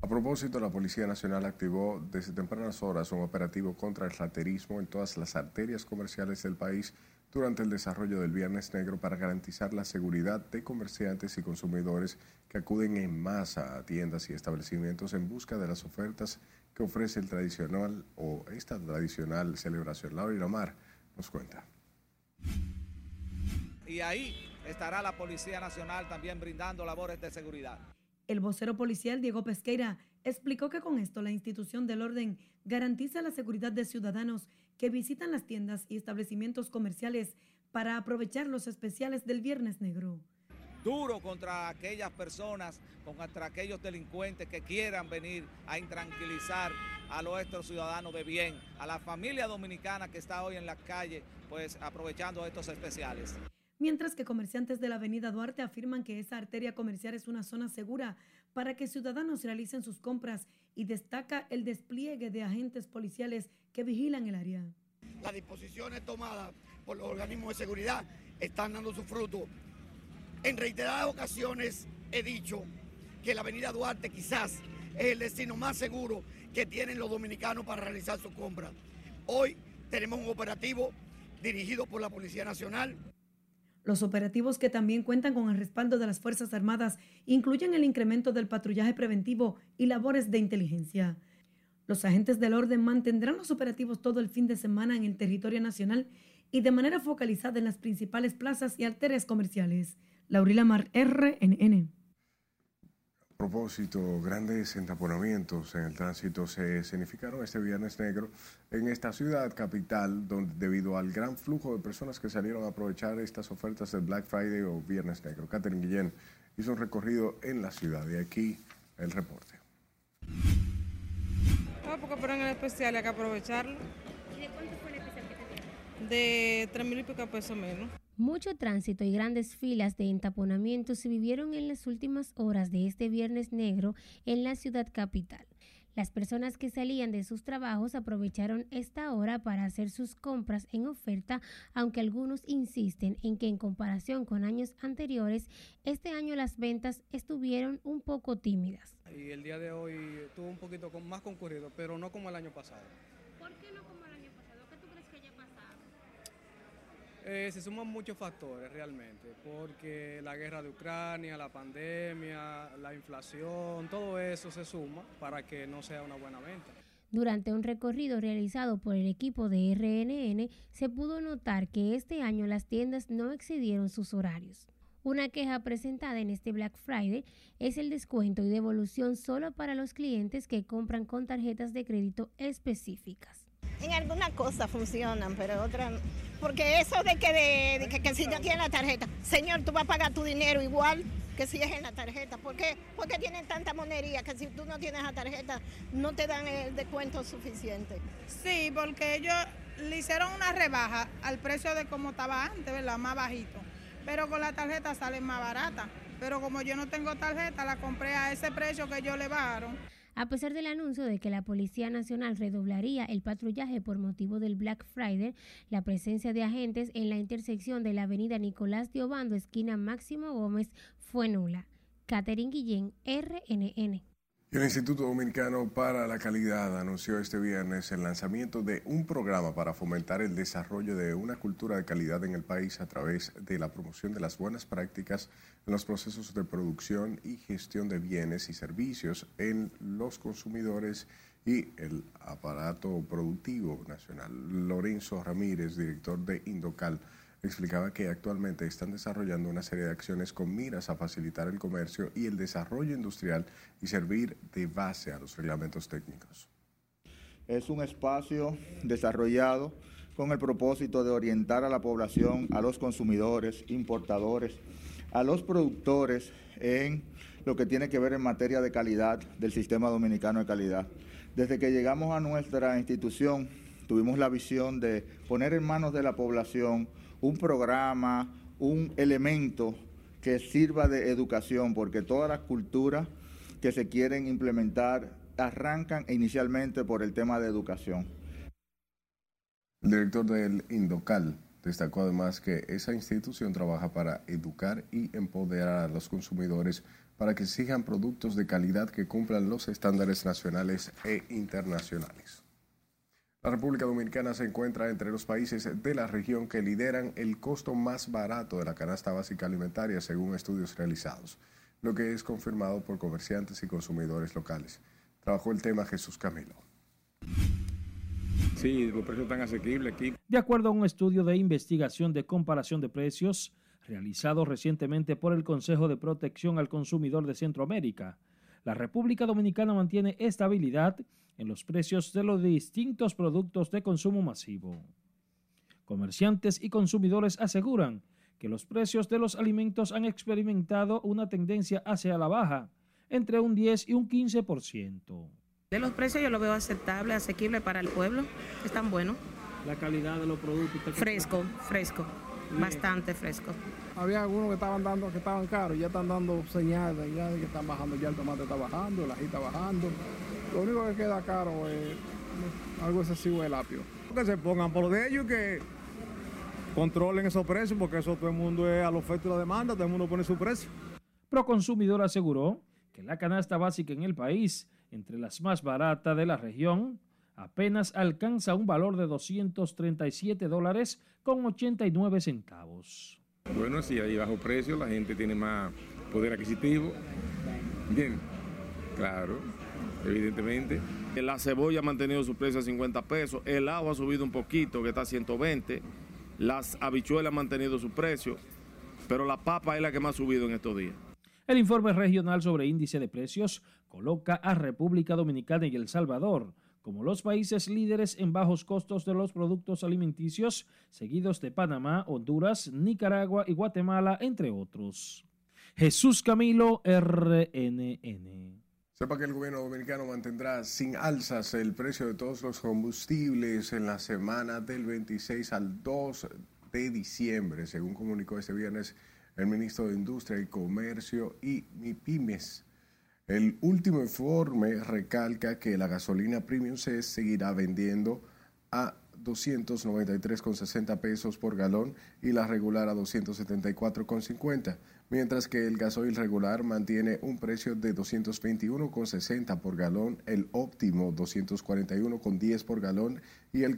Speaker 2: A propósito, la Policía Nacional activó desde tempranas horas un operativo contra el raterismo en todas las arterias comerciales del país durante el desarrollo del Viernes Negro para garantizar la seguridad de comerciantes y consumidores que acuden en masa a tiendas y establecimientos en busca de las ofertas que ofrece el tradicional o esta tradicional celebración. Laura Lomar nos cuenta.
Speaker 30: Y ahí estará la Policía Nacional también brindando labores de seguridad.
Speaker 28: El vocero policial Diego Pesqueira explicó que con esto la institución del orden garantiza la seguridad de ciudadanos que visitan las tiendas y establecimientos comerciales para aprovechar los especiales del Viernes Negro.
Speaker 30: Duro contra aquellas personas, contra aquellos delincuentes que quieran venir a intranquilizar a nuestros ciudadanos de bien, a la familia dominicana que está hoy en la calle, pues aprovechando estos especiales.
Speaker 28: Mientras que comerciantes de la avenida Duarte afirman que esa arteria comercial es una zona segura para que ciudadanos realicen sus compras y destaca el despliegue de agentes policiales que vigilan el área.
Speaker 46: Las disposiciones tomadas por los organismos de seguridad están dando su fruto. En reiteradas ocasiones he dicho que la avenida Duarte quizás es el destino más seguro que tienen los dominicanos para realizar sus compras. Hoy tenemos un operativo dirigido por la Policía Nacional.
Speaker 28: Los operativos que también cuentan con el respaldo de las Fuerzas Armadas incluyen el incremento del patrullaje preventivo y labores de inteligencia. Los agentes del orden mantendrán los operativos todo el fin de semana en el territorio nacional y de manera focalizada en las principales plazas y arterias comerciales. Laurila Mar, RNN.
Speaker 2: A propósito, grandes entaponamientos en el tránsito se significaron este viernes negro en esta ciudad capital, donde debido al gran flujo de personas que salieron a aprovechar estas ofertas del Black Friday o Viernes Negro. Catherine Guillén hizo un recorrido en la ciudad y aquí el reporte.
Speaker 47: No, porque pero en el especial hay que aprovecharlo.
Speaker 45: ¿Y de cuánto fue el especial que te?
Speaker 47: De tres mil y pico pesos menos.
Speaker 13: Mucho tránsito y grandes filas de entaponamiento se vivieron en las últimas horas de este viernes negro en la ciudad capital. Las personas que salían de sus trabajos aprovecharon esta hora para hacer sus compras en oferta, aunque algunos insisten en que en comparación con años anteriores, este año las ventas estuvieron un poco tímidas.
Speaker 31: Y el día de hoy estuvo un poquito más concurrido, pero no como el año pasado.
Speaker 45: ¿Por qué no como el año pasado? ¿Qué tú crees que haya pasado?
Speaker 31: Eh, se suman muchos factores realmente, porque la guerra de Ucrania, la pandemia, la inflación, todo eso se suma para que no sea una buena venta.
Speaker 13: Durante un recorrido realizado por el equipo de RNN, se pudo notar que este año las tiendas no excedieron sus horarios. Una queja presentada en este Black Friday es el descuento y devolución solo para los clientes que compran con tarjetas de crédito específicas.
Speaker 48: En algunas cosas funcionan, pero otras no. Porque eso de que, que, si no tienes la tarjeta, señor, tú vas a pagar tu dinero igual que si es en la tarjeta. ¿Por qué? Porque tienen tanta monería que si tú no tienes la tarjeta no te dan el descuento suficiente.
Speaker 47: Sí, porque ellos le hicieron una rebaja al precio de como estaba antes, ¿verdad? Más bajito. Pero con la tarjeta sale más barata. Pero como yo no tengo tarjeta, la compré a ese precio que ellos le bajaron.
Speaker 13: A pesar del anuncio de que la Policía Nacional redoblaría el patrullaje por motivo del Black Friday, la presencia de agentes en la intersección de la avenida Nicolás de Obando, esquina Máximo Gómez, fue nula. Catherine Guillén, RNN.
Speaker 2: El Instituto Dominicano para la Calidad anunció este viernes el lanzamiento de un programa para fomentar el desarrollo de una cultura de calidad en el país a través de la promoción de las buenas prácticas en los procesos de producción y gestión de bienes y servicios en los consumidores y el aparato productivo nacional. Lorenzo Ramírez, director de Indocal, explicaba que actualmente están desarrollando una serie de acciones con miras a facilitar el comercio y el desarrollo industrial y servir de base a los reglamentos técnicos.
Speaker 49: Es un espacio desarrollado con el propósito de orientar a la población, a los consumidores, importadores, a los productores en lo que tiene que ver en materia de calidad del sistema dominicano de calidad. Desde que llegamos a nuestra institución, tuvimos la visión de poner en manos de la población un programa, un elemento que sirva de educación, porque todas las culturas que se quieren implementar arrancan inicialmente por el tema de educación.
Speaker 2: El director del Indocal destacó además que esa institución trabaja para educar y empoderar a los consumidores para que exijan productos de calidad que cumplan los estándares nacionales e internacionales. La República Dominicana se encuentra entre los países de la región que lideran el costo más barato de la canasta básica alimentaria según estudios realizados, lo que es confirmado por comerciantes y consumidores locales. Trabajó el tema Jesús Camilo.
Speaker 50: Sí, los precios están asequibles aquí.
Speaker 34: De acuerdo a un estudio de investigación de comparación de precios realizado recientemente por el Consejo de Protección al Consumidor de Centroamérica, la República Dominicana mantiene estabilidad en los precios de los distintos productos de consumo masivo. Comerciantes y consumidores aseguran que los precios de los alimentos han experimentado una tendencia hacia la baja, entre un 10 y un 15%.
Speaker 51: De los precios yo lo veo aceptable, asequible para el pueblo, están buenos.
Speaker 50: La calidad de los productos.
Speaker 51: Fresco, fresco, bastante fresco.
Speaker 52: Había algunos que estaban dando, que estaban caros, ya están dando señales ya de que están bajando, ya el tomate está bajando, el ají está bajando. Lo único que queda caro es algo excesivo el apio.
Speaker 50: Que se pongan por lo de ellos que controlen esos precios, porque eso todo el mundo es a la oferta y la demanda, todo el mundo pone su precio.
Speaker 34: Proconsumidor aseguró que la canasta básica en el país, entre las más baratas de la región, apenas alcanza un valor de 237 dólares con 89 centavos.
Speaker 50: Bueno, si hay bajo precio, la gente tiene más poder adquisitivo. Bien, claro evidentemente. La cebolla ha mantenido su precio a 50 pesos, el agua ha subido un poquito, que está a 120, las habichuelas han mantenido su precio, pero la papa es la que más ha subido en estos días.
Speaker 34: El informe regional sobre índice de precios coloca a República Dominicana y El Salvador como los países líderes en bajos costos de los productos alimenticios, seguidos de Panamá, Honduras, Nicaragua y Guatemala, entre otros. Jesús Camilo, RNN.
Speaker 2: Sepa que el gobierno dominicano mantendrá sin alzas el precio de todos los combustibles en la semana del 26 al 2 de diciembre, según comunicó este viernes el ministro de Industria y Comercio y MIPIMES. El último informe recalca que la gasolina premium se seguirá vendiendo a 293,60 pesos por galón y la regular a 274,50 mientras que el gasoil regular mantiene un precio de 221,60 por galón, el óptimo 241,10 por galón y el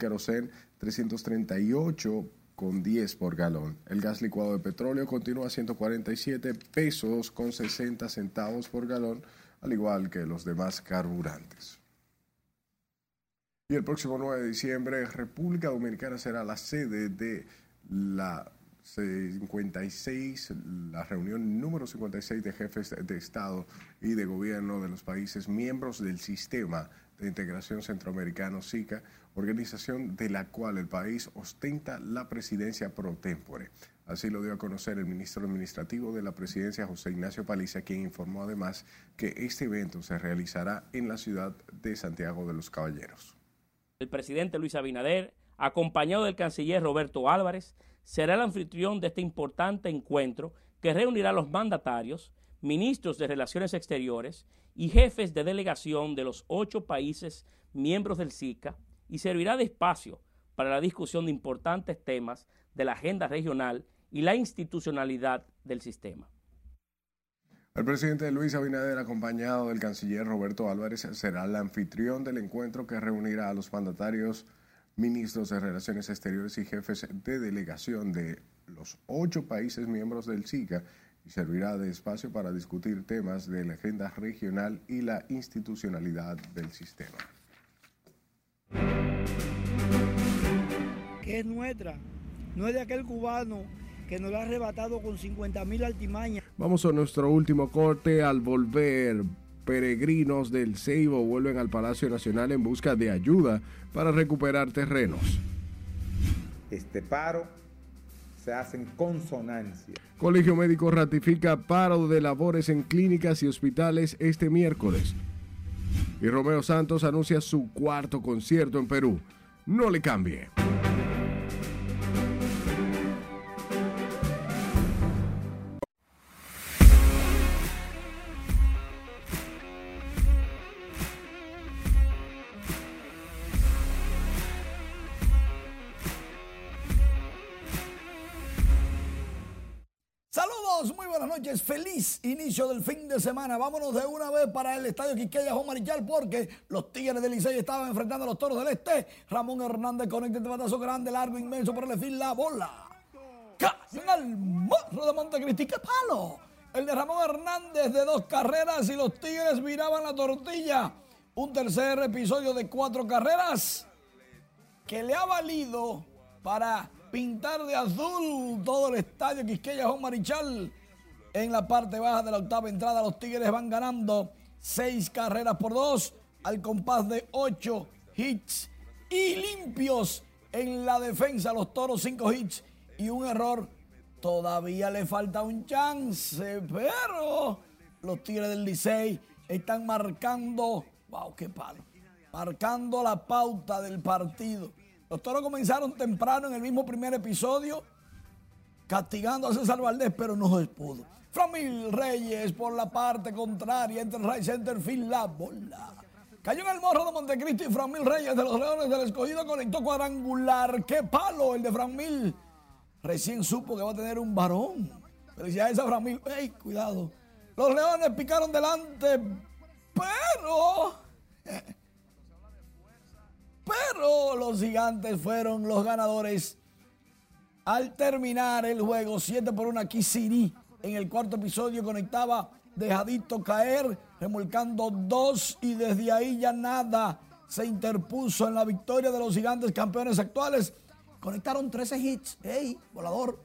Speaker 2: kerosene 338,10 por galón. El gas licuado de petróleo continúa a 147 pesos con 60 centavos por galón, al igual que los demás carburantes. Y el próximo 9 de diciembre, República Dominicana será la sede de la 56, la reunión número 56 de jefes de Estado y de gobierno de los países miembros del sistema de integración centroamericano SICA, organización de la cual el país ostenta la presidencia pro tempore. Así lo dio a conocer el ministro administrativo de la presidencia, José Ignacio Paliza, quien informó además que este evento se realizará en la ciudad de Santiago de los Caballeros.
Speaker 40: El presidente Luis Abinader, acompañado del canciller Roberto Álvarez, será el anfitrión de este importante encuentro que reunirá a los mandatarios, ministros de Relaciones Exteriores y jefes de delegación de los ocho países miembros del SICA y servirá de espacio para la discusión de importantes temas de la agenda regional y la institucionalidad del sistema.
Speaker 2: El presidente Luis Abinader, acompañado del canciller Roberto Álvarez, será el anfitrión del encuentro que reunirá a los mandatarios, ministros de Relaciones Exteriores y jefes de delegación de los ocho países miembros del SICA y servirá de espacio para discutir temas de la agenda regional y la institucionalidad del sistema.
Speaker 53: Que es nuestra, no es de aquel cubano que nos la ha arrebatado con 50 mil altimañas.
Speaker 2: Vamos a nuestro último corte. Al volver, peregrinos del Ceibo vuelven al Palacio Nacional en busca de ayuda para recuperar terrenos.
Speaker 46: Este paro se hace en consonancia.
Speaker 2: Colegio Médico ratifica paro de labores en clínicas y hospitales este miércoles. Y Romeo Santos anuncia su cuarto concierto en Perú. No le cambie.
Speaker 54: Inicio del fin de semana. Vámonos de una vez para el estadio Quiqueya Marichal porque los Tigres del Licey estaban enfrentando a los Toros del Este. Ramón Hernández conecta este batazo grande, largo, inmenso por el fin la bola. Casi en el morro de Montecristi, ¡qué palo! El de Ramón Hernández de dos carreras y los Tigres miraban la tortilla. Un tercer episodio de cuatro carreras que le ha valido para pintar de azul todo el estadio Quisqueya Juan Marichal. En la parte baja de la octava entrada, los Tigres van ganando seis carreras por dos al compás de ocho hits y limpios en la defensa. Los toros, cinco hits y un error. Todavía le falta un chance, pero los Tigres del Licey están marcando, wow, qué palo, marcando la pauta del partido. Los toros comenzaron temprano en el mismo primer episodio, castigando a César Valdés, pero no se pudo. Framil Reyes por la parte contraria, entre right center field, la bola. Cayó en el morro de Montecristo y Framil Reyes de los Leones del Escogido conectó cuadrangular. ¡Qué palo el de Framil! Recién supo que va a tener un varón. Felicidades a Framil. ¡Ey, cuidado! Los Leones picaron delante, pero... Pero los gigantes fueron los ganadores al terminar el juego 7 por 1 aquí Siri en el cuarto episodio conectaba dejadito caer, remolcando dos y desde ahí ya nada se interpuso en la victoria de los gigantes campeones actuales. Conectaron 13 hits, ¡ey, volador!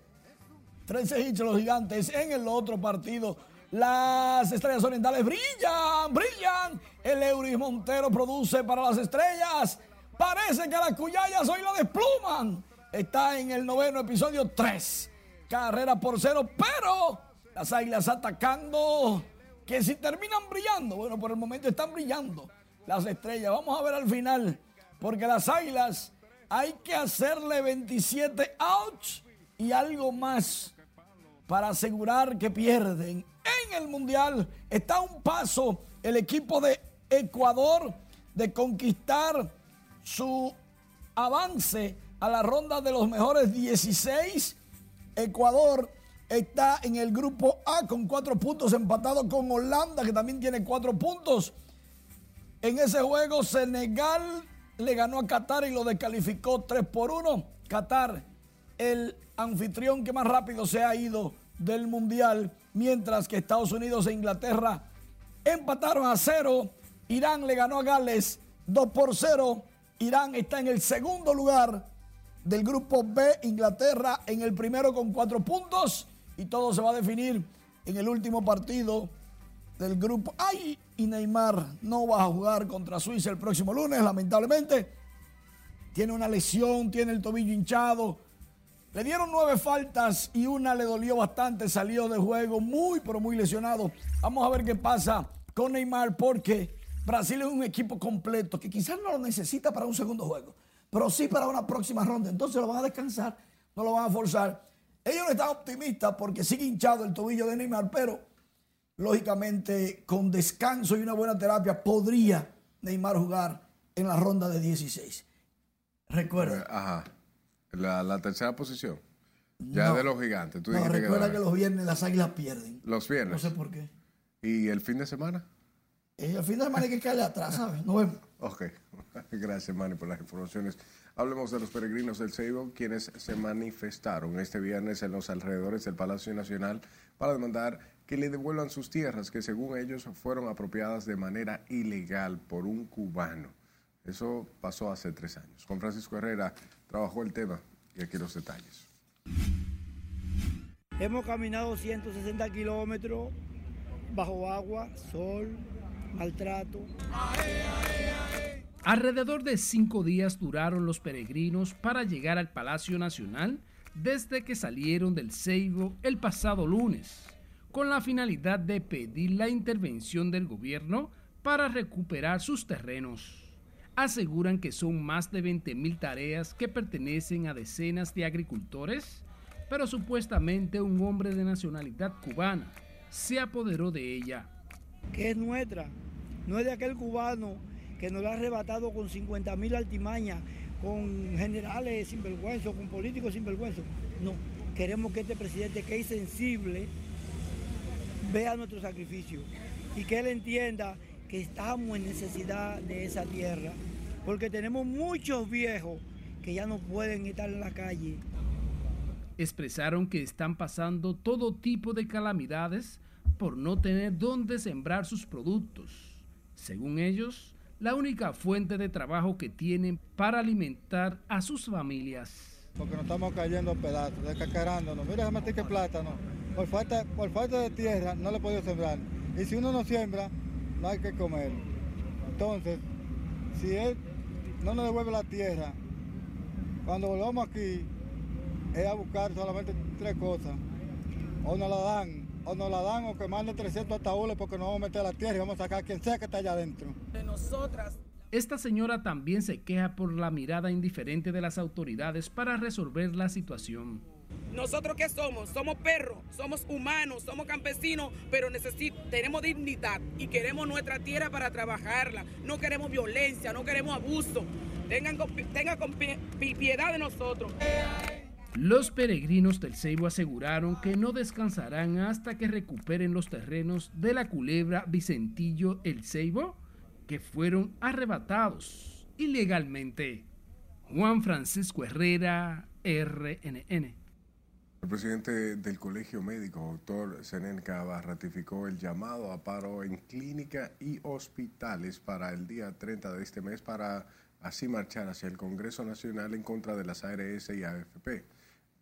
Speaker 54: 13 hits los gigantes en el otro partido. Las estrellas orientales brillan, brillan. El Euris Montero produce para las estrellas. Parece que las cuyayas hoy la despluman. Está en el noveno episodio 3. Carrera por cero, pero las águilas atacando. Que si terminan brillando, bueno, por el momento están brillando las estrellas. Vamos a ver al final, porque las águilas hay que hacerle 27 outs y algo más para asegurar que pierden. En el Mundial está un paso el equipo de Ecuador de conquistar su avance a la ronda de los mejores 16. Ecuador está en el grupo A con cuatro puntos, empatado con Holanda, que también tiene cuatro puntos. En ese juego, Senegal le ganó a Qatar y lo descalificó 3 por 1. Qatar, el anfitrión que más rápido se ha ido del Mundial, mientras que Estados Unidos e Inglaterra empataron a cero. Irán le ganó a Gales 2 por 0. Irán está en el segundo lugar del grupo B, Inglaterra en el primero con cuatro puntos y todo se va a definir en el último partido del grupo. ¡Ay! Y Neymar no va a jugar contra Suiza el próximo lunes, lamentablemente. Tiene una lesión, tiene el tobillo hinchado. Le dieron nueve faltas y una le dolió bastante, salió de juego muy, pero muy lesionado. Vamos a ver qué pasa con Neymar porque Brasil es un equipo completo que quizás no lo necesita para un segundo juego, pero sí para una próxima ronda. Entonces lo van a descansar, no lo van a forzar. Ellos no están optimistas porque sigue hinchado el tobillo de Neymar, pero lógicamente con descanso y una buena terapia podría Neymar jugar en la ronda de 16. Recuerda.
Speaker 2: Ajá. La, la tercera posición. Ya
Speaker 54: No.
Speaker 2: de los gigantes. Tú
Speaker 54: No,
Speaker 2: dijiste
Speaker 54: recuerda
Speaker 2: que,
Speaker 54: que los viernes las águilas pierden.
Speaker 2: los viernes.
Speaker 54: No sé por qué.
Speaker 2: ¿Y el fin de semana?
Speaker 54: Y el fin de semana hay que caerle atrás, ¿sabes? Nos vemos.
Speaker 2: Ok, <laughs> gracias Manny por las informaciones. Hablemos de los peregrinos del Ceibo, quienes se manifestaron este viernes en los alrededores del Palacio Nacional para demandar que le devuelvan sus tierras que según ellos fueron apropiadas de manera ilegal por un cubano. Eso pasó hace tres años. Juan Francisco Herrera trabajó el tema y aquí los detalles.
Speaker 53: Hemos caminado 160 kilómetros bajo agua, sol, maltrato.
Speaker 55: Alrededor de cinco días duraron los peregrinos para llegar al Palacio Nacional desde que salieron del Ceibo el pasado lunes, con la finalidad de pedir la intervención del gobierno para recuperar sus terrenos. Aseguran que son más de 20.000 tareas que pertenecen a decenas de agricultores, pero supuestamente un hombre de nacionalidad cubana se apoderó de ella.
Speaker 53: Que es nuestra, no es de aquel cubano que nos la ha arrebatado con 50 mil altimañas, con generales sinvergüenza, con políticos sinvergüenza. No, queremos que este presidente que es sensible vea nuestro sacrificio y que él entienda que estamos en necesidad de esa tierra, porque tenemos muchos viejos que ya no pueden estar en la calle.
Speaker 55: Expresaron que están pasando todo tipo de calamidades por no tener dónde sembrar sus productos. Según ellos, la única fuente de trabajo que tienen para alimentar a sus familias.
Speaker 56: Porque nos estamos cayendo a pedazos, descacarándonos. Mira, déjame que plátano. Por falta, por falta de tierra no le he podido sembrar. Y si uno no siembra, no hay que comer. Entonces, si él no nos devuelve la tierra, cuando volvamos aquí, es a buscar solamente tres cosas. O nos la dan, o nos la dan, o que manden 300 ataúdes porque nos vamos a meter la tierra y vamos a sacar a quien sea que está allá adentro.
Speaker 53: De nosotras.
Speaker 55: Esta señora también se queja por la mirada indiferente de las autoridades para resolver la situación.
Speaker 57: ¿Nosotros qué somos? Somos perros, somos humanos, somos campesinos, pero tenemos dignidad y queremos nuestra tierra para trabajarla. No queremos violencia, no queremos abuso. Tengan, tengan piedad de nosotros.
Speaker 55: Los peregrinos del Ceibo aseguraron que no descansarán hasta que recuperen los terrenos de la culebra Vicentillo El Ceibo, que fueron arrebatados ilegalmente. Juan Francisco Herrera, RNN.
Speaker 2: El presidente del Colegio Médico, doctor Senen Cava, ratificó el llamado a paro en clínica y hospitales para el día 30 de este mes para así marchar hacia el Congreso Nacional en contra de las ARS y AFP.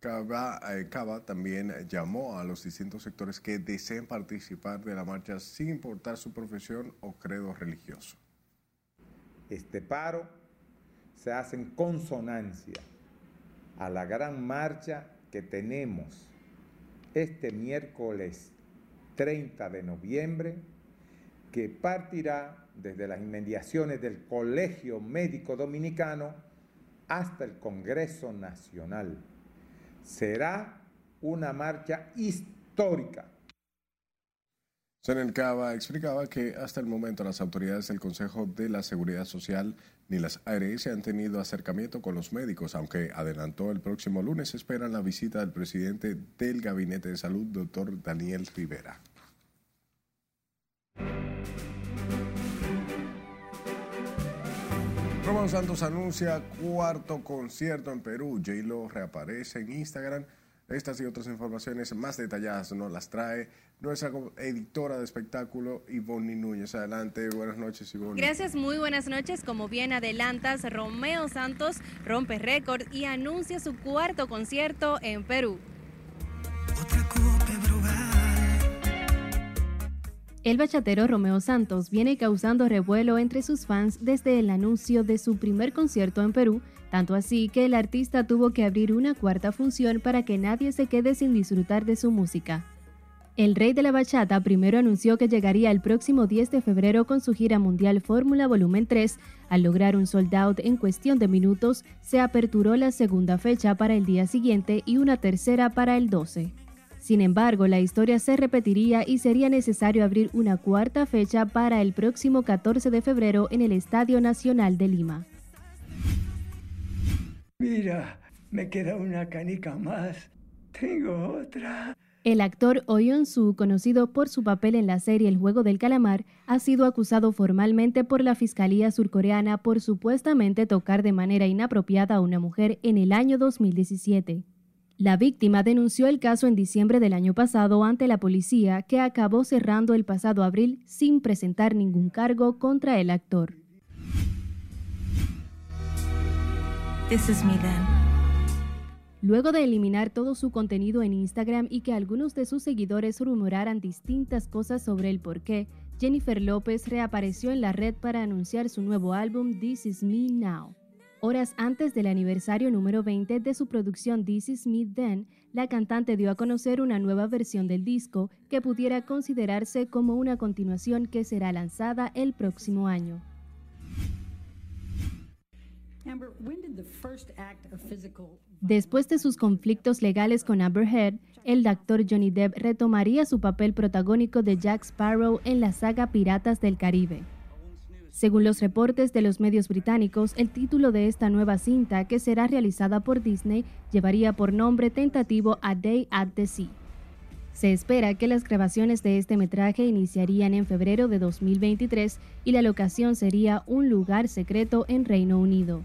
Speaker 2: Cava, eh, Cava, también llamó a los distintos sectores que deseen participar de la marcha sin importar su profesión o credo religioso.
Speaker 46: Este paro se hace en consonancia a la gran marcha que tenemos este miércoles 30 de noviembre, que partirá desde las inmediaciones del Colegio Médico Dominicano hasta el Congreso Nacional será una marcha histórica.
Speaker 2: Cava explicaba que hasta el momento las autoridades del Consejo de la Seguridad Social ni las ARS han tenido acercamiento con los médicos, aunque adelantó el próximo lunes esperan la visita del presidente del Gabinete de Salud, doctor Daniel Rivera. Román Santos anuncia cuarto concierto en Perú. J-Lo reaparece en Instagram. Estas y otras informaciones más detalladas nos las trae nuestra editora de espectáculo, Ivonne Núñez. Adelante, buenas noches, Ivonne.
Speaker 58: Gracias, muy buenas noches. Como bien adelantas, Romeo Santos rompe récord y anuncia su cuarto concierto en Perú. El bachatero Romeo Santos viene causando revuelo entre sus fans desde el anuncio de su primer concierto en Perú, tanto así que el artista tuvo que abrir una cuarta función para que nadie se quede sin disfrutar de su música. El rey de la bachata primero anunció que llegaría el próximo 10 de febrero con su gira mundial Fórmula Volumen 3. Al lograr un sold out en cuestión de minutos, se aperturó la segunda fecha para el día siguiente y una tercera para el 12. Sin embargo, la historia se repetiría y sería necesario abrir una cuarta fecha para el próximo 14 de febrero en el Estadio Nacional de Lima.
Speaker 59: Mira, me queda una canica más. Tengo otra.
Speaker 58: El actor Oh Yeon-soo, conocido por su papel en la serie El juego del calamar, ha sido acusado formalmente por la Fiscalía surcoreana por supuestamente tocar de manera inapropiada a una mujer en el año 2017. La víctima denunció el caso en diciembre del año pasado ante la policía, que acabó cerrando el pasado abril sin presentar ningún cargo contra el actor.
Speaker 60: This is me then.
Speaker 58: Luego de eliminar todo su contenido en Instagram y que algunos de sus seguidores rumoraran distintas cosas sobre el por qué, Jennifer López reapareció en la red para anunciar su nuevo álbum This Is Me Now. Horas antes del aniversario número 20 de su producción This Is Me Then, la cantante dio a conocer una nueva versión del disco que pudiera considerarse como una continuación que será lanzada el próximo año. Después de sus conflictos legales con Amber Heard, el actor Johnny Depp retomaría su papel protagónico de Jack Sparrow en la saga Piratas del Caribe. Según los reportes de los medios británicos, el título de esta nueva cinta, que será realizada por Disney, llevaría por nombre tentativo A Day at the Sea. Se espera que las grabaciones de este metraje iniciarían en febrero de 2023 y la locación sería un lugar secreto en Reino Unido.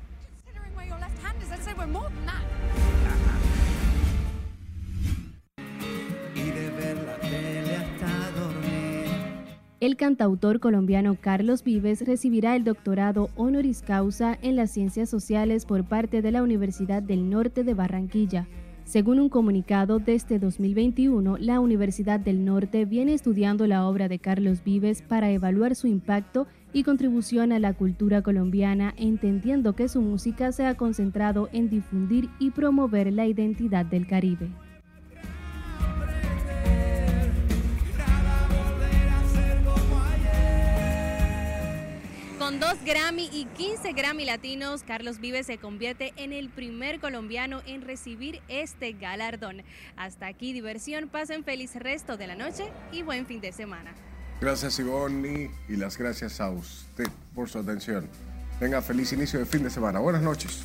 Speaker 58: El cantautor colombiano Carlos Vives recibirá el doctorado honoris causa en las ciencias sociales por parte de la Universidad del Norte de Barranquilla. Según un comunicado desde 2021, la Universidad del Norte viene estudiando la obra de Carlos Vives para evaluar su impacto y contribución a la cultura colombiana, entendiendo que su música se ha concentrado en difundir y promover la identidad del Caribe.
Speaker 61: Con dos Grammy y 15 Grammy latinos, Carlos Vives se convierte en el primer colombiano en recibir este galardón. Hasta aquí diversión, pasen feliz resto de la noche y buen fin de semana.
Speaker 2: Gracias Ivonne y las gracias a usted por su atención. Venga, feliz inicio de fin de semana. Buenas noches.